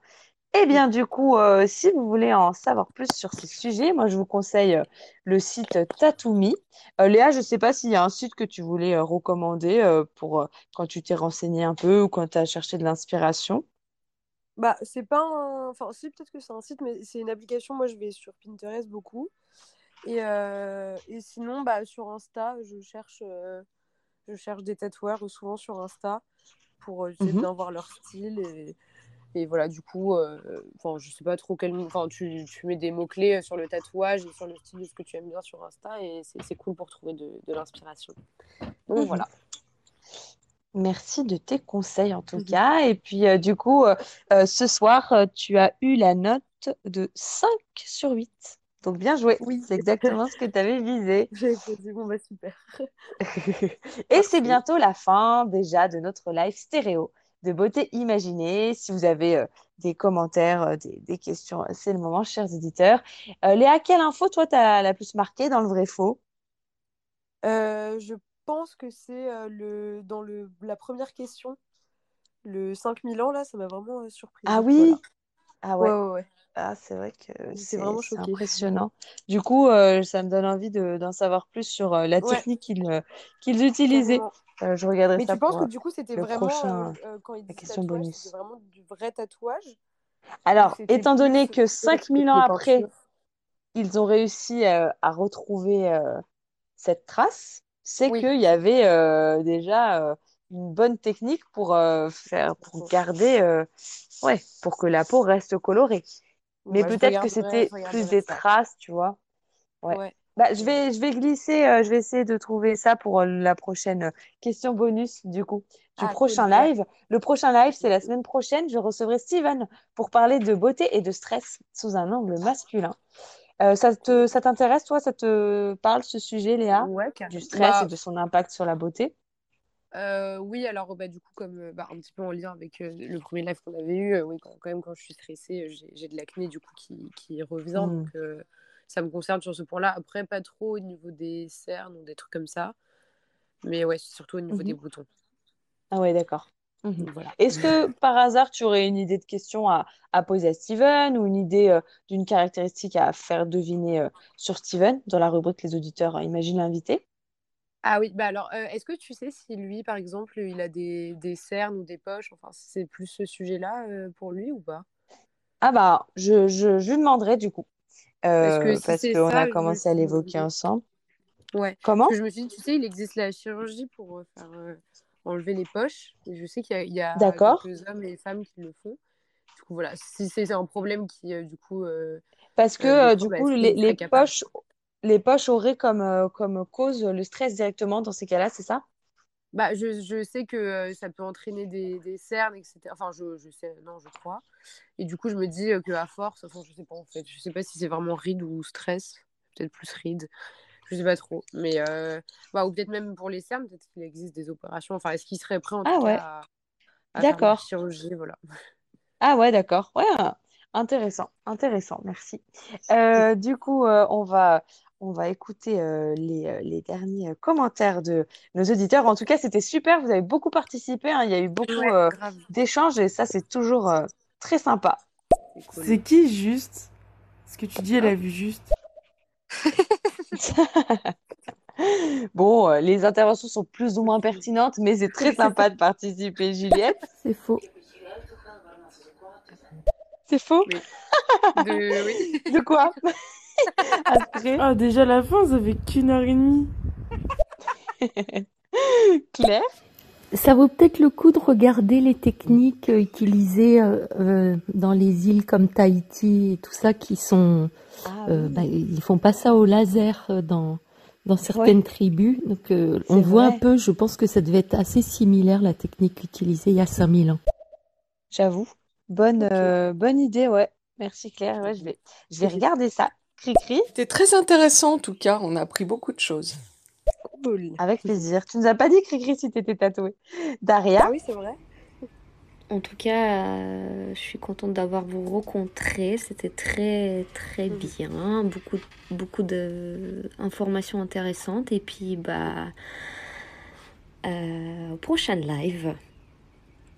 Eh bien, du coup, euh, si vous voulez en savoir plus sur ces sujets, moi, je vous conseille euh, le site Tatoomi. Euh, Léa, je ne sais pas s'il y a un site que tu voulais euh, recommander pour quand tu t'es renseigné un peu ou quand tu as cherché de l'inspiration. Bah, c'est pas un... Enfin, si, peut-être que c'est un site, mais c'est une application. Moi, je vais sur Pinterest beaucoup. Et, et sinon, bah, sur Insta, je cherche, je cherche des tatoueurs souvent sur Insta pour essayer de Mhm. bien voir leur style. Et, et voilà, du coup, euh, enfin, je sais pas trop quel. Enfin, tu, tu mets des mots-clés sur le tatouage et sur le style de ce que tu aimes bien sur Insta. Et c'est cool pour trouver de, de l'inspiration. Donc Mhm. voilà. Merci de tes conseils en tout Mhm. cas. Et puis, euh, du coup, euh, euh, ce soir, euh, tu as eu la note de 5 sur 8. Donc, bien joué. Oui, C'est exactement ce que tu avais visé. j'ai dit, bon, bah super. Et c'est bientôt la fin déjà de notre live stéréo de beauté imaginée. Si vous avez euh, des commentaires, euh, des, des questions, c'est le moment, chers éditeurs. Euh, Léa, quelle info, toi, t'as la plus marquée dans le vrai-faux? Euh, je pense que c'est le dans le la première question, le 5000 ans, là, ça m'a vraiment surprise. Ah Voilà. oui, ah Ouais, ouais, ouais, ouais. Ah, c'est vrai que c'est vraiment c'est choquée. impressionnant. Du coup, euh, ça me donne envie de- d'en savoir plus sur euh, la Ouais, technique qu'ils euh, qu'ils utilisaient. Euh, je regarderai Mais ça tu penses que du coup, c'était vraiment, prochain, quand ils la question tatouage, bonus. vraiment du vrai tatouage? Ou Alors, étant donné que cire 5000 avec ans après, ils ont réussi à retrouver cette trace, c'est Oui, qu'il y avait déjà une bonne technique pour faire, pour garder, ouais, pour que la peau reste colorée. Mais peut-être que c'était plus des ça. traces, tu vois. Ouais. Ouais. Bah, je vais, je vais glisser, euh, je vais essayer de trouver ça pour euh, la prochaine euh, question bonus, du coup, du Ah, prochain live. Le prochain live, c'est la semaine prochaine. Je recevrai Steven pour parler de beauté et de stress sous un angle masculin. Euh, ça t'intéresse, toi? Ça te parle, ce sujet, Léa? Ouais, Du stress et Bah, de son impact sur la beauté? Euh, oui, alors bah, du coup, comme euh, bah, un petit peu en lien avec euh, le premier live qu'on avait eu, euh, oui, quand, quand même, quand je suis stressée, j'ai, de l'acné du coup qui, qui revient, Hmm. donc ça me concerne sur ce point-là. Après, pas trop au niveau des cernes ou des trucs comme ça, mais ouais, c'est surtout au niveau des Mhm. boutons. Ah ouais, d'accord. Donc voilà. Est-ce que par hasard, tu aurais une idée de question à, à poser à Steven ou une idée d'une caractéristique à faire deviner sur Steven dans la rubrique Les auditeurs euh, Imagine l'invité? Ah oui, bah alors, euh, est-ce que tu sais si lui, par exemple, il a des, des cernes ou des poches, enfin, c'est plus ce sujet-là euh, pour lui ou pas? Ah bah, je, je, je lui demanderai du coup, Parce que euh, si parce qu'on a je commencé à l'évoquer ensemble. Ouais, Comment? que je me suis dit, tu sais, il existe la chirurgie pour faire enlever les poches. Et je sais qu'il y a, a D'accord. quelques hommes et femmes qui le font. Du coup, voilà, si c'est un problème qui, du coup, Parce que euh, des du bah, coup, que les, capable? poches, les poches auraient comme, euh, comme cause le stress directement dans ces cas-là, c'est ça? Bah, je, je sais que euh, ça peut entraîner des, des cernes, etc. Enfin, je, je sais, non, je crois. Et du coup, je me dis euh, que à force, enfin, je sais pas en fait. Je sais pas si c'est vraiment ride ou stress. Peut-être plus ride. Je sais pas trop. Mais, euh, bah, ou peut-être même pour les cernes, peut-être qu'il existe des opérations. Enfin, est-ce qu'il serait prêt en Ah tout ouais, cas à, à faire d'accord. chirurgie? Voilà. Ah ouais, d'accord. Ouais, intéressant, intéressant, merci. Du coup, on va, on va écouter euh, les, euh, les derniers euh, commentaires de nos auditeurs. En tout cas, c'était super, vous avez beaucoup participé, hein. Il y a eu beaucoup Ouais, euh, d'échanges et ça, c'est toujours euh, très sympa. C'est cool. Qui juste? Ce que tu dis, elle a vu juste. Bon, euh, les interventions sont plus ou moins pertinentes, mais c'est très sympa de participer, Juliette. C'est faux. C'est faux? Oui. De... oui. De quoi? Ah, déjà la fin, ça fait qu'une heure et demie. Claire? Ça vaut peut-être le coup de regarder les techniques euh, utilisées euh, euh, dans les îles comme Tahiti et tout ça qui sont, Ah euh, oui, bah, ils font pas ça au laser dans dans certaines ouais, tribus. Donc euh, on voit un peu, je pense que ça devait être assez similaire la technique utilisée il y a 5000 ans. J'avoue. Bonne, euh, bonne idée, ouais. Merci Claire. Ouais, je vais, je vais regarder ça. Cri-cri, C'était très intéressant en tout cas, on a appris beaucoup de choses. Cool. avec plaisir. Tu nous as pas dit Cri-cri si t'étais tatouée. Daria? Ah oui, c'est vrai. En tout cas, euh, je suis contente d'avoir vous rencontré. C'était très très bien, beaucoup beaucoup de informations intéressantes et puis bah euh, au prochain live.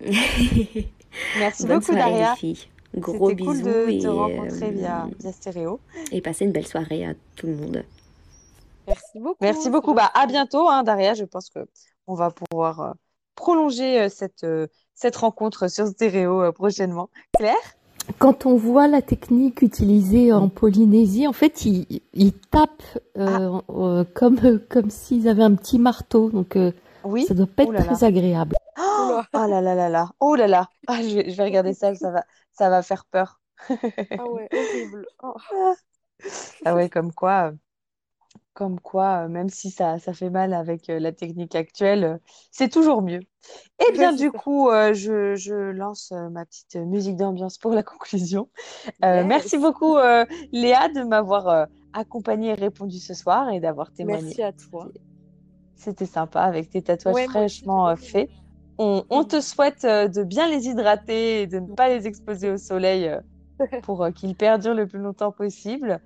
Merci Bonne beaucoup Daria. les filles. Gros C'était cool bisous de et te rencontrer euh, via, via stéréo. et passez une belle soirée à tout le monde. Merci beaucoup. Merci beaucoup. Bah, à bientôt, hein, Daria. Je pense que on va pouvoir euh, prolonger euh, cette, euh, cette rencontre sur stéréo prochainement. Claire? Quand on voit la technique utilisée en Polynésie, en fait, ils, ils tapent Ah, comme comme s'ils avaient un petit marteau. Donc euh, oui? ça doit pas être là là. très agréable. Oh, Oula. oh là là là là. Oh là là. Ah, je vais, je vais regarder ça, ça va, ça va faire peur. Ah ouais, horrible. Oh. Ah ouais, comme quoi, comme quoi, euh, même si ça, ça fait mal avec euh, la technique actuelle, euh, c'est toujours mieux. Eh bien, du ça. coup, euh, je, je lance ma petite musique d'ambiance pour la conclusion. Euh, merci beaucoup, euh, Léa, de m'avoir accompagnée et répondu ce soir et d'avoir témoigné. Merci à toi. C'était sympa avec tes tatouages Ouais, fraîchement faits. On, on te souhaite euh, de bien les hydrater et de ne pas les exposer au soleil euh, pour euh, qu'ils perdurent le plus longtemps possible.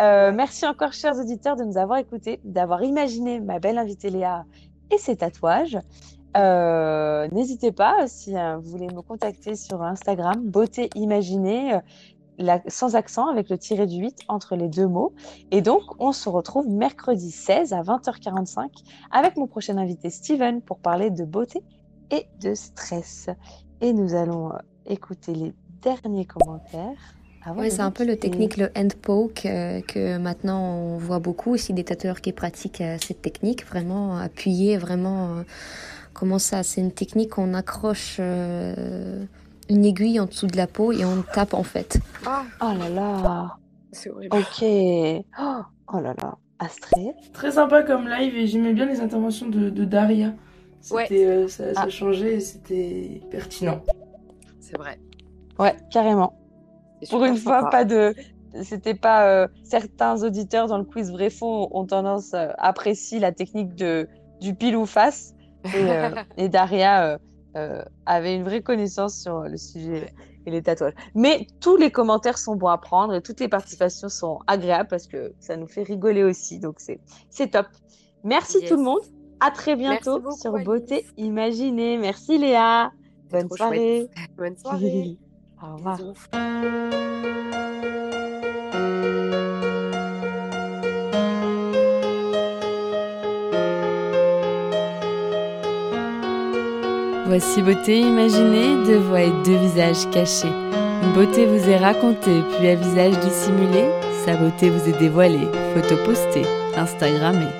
Euh, merci encore, chers auditeurs, de nous avoir écoutés, d'avoir imaginé ma belle invitée Léa et ses tatouages. Euh, N'hésitez pas, si vous voulez me contacter sur Instagram, beauté imaginée, la- sans accent, avec le tiré du 8 entre les deux mots. Et donc, on se retrouve mercredi 16 à 20h45 avec mon prochain invité Steven pour parler de beauté et de stress. Et nous allons euh, écouter les derniers commentaires. Ouais, c'est un peu le technique, le hand poke, euh, que maintenant on voit beaucoup aussi des tatoueurs qui pratiquent euh, cette technique, vraiment appuyer, vraiment. euh, comment ça? C'est une technique qu'on accroche euh, une aiguille en dessous de la peau et on tape en fait. Ah, Oh là là. c'est horrible. Ok. Oh, oh là là. Astrid? Très sympa comme live et j'aimais bien les interventions de, de Daria. C'était, euh, ça, ça Ah. changeait et c'était pertinent. C'est vrai. Ouais, carrément. Pour une fois, sympa. pas de. C'était pas. euh, certains auditeurs dans le quiz vrai faux ont tendance euh, apprécient la technique de du pile ou face. Et, euh, et Daria euh, euh, avait une vraie connaissance sur le sujet et les tatouages. Mais tous les commentaires sont bons à prendre et toutes les participations sont agréables parce que ça nous fait rigoler aussi. Donc c'est c'est top. Merci Yes. tout le monde. À très bientôt beaucoup, sur Alice. Beauté Imaginée. Merci Léa. Bonne soirée. Bonne soirée. Au revoir. Voici beauté imaginée, deux voix et deux visages cachés. Une beauté vous est racontée, puis un visage dissimulé. Sa beauté vous est dévoilée, photo postée, Instagrammée.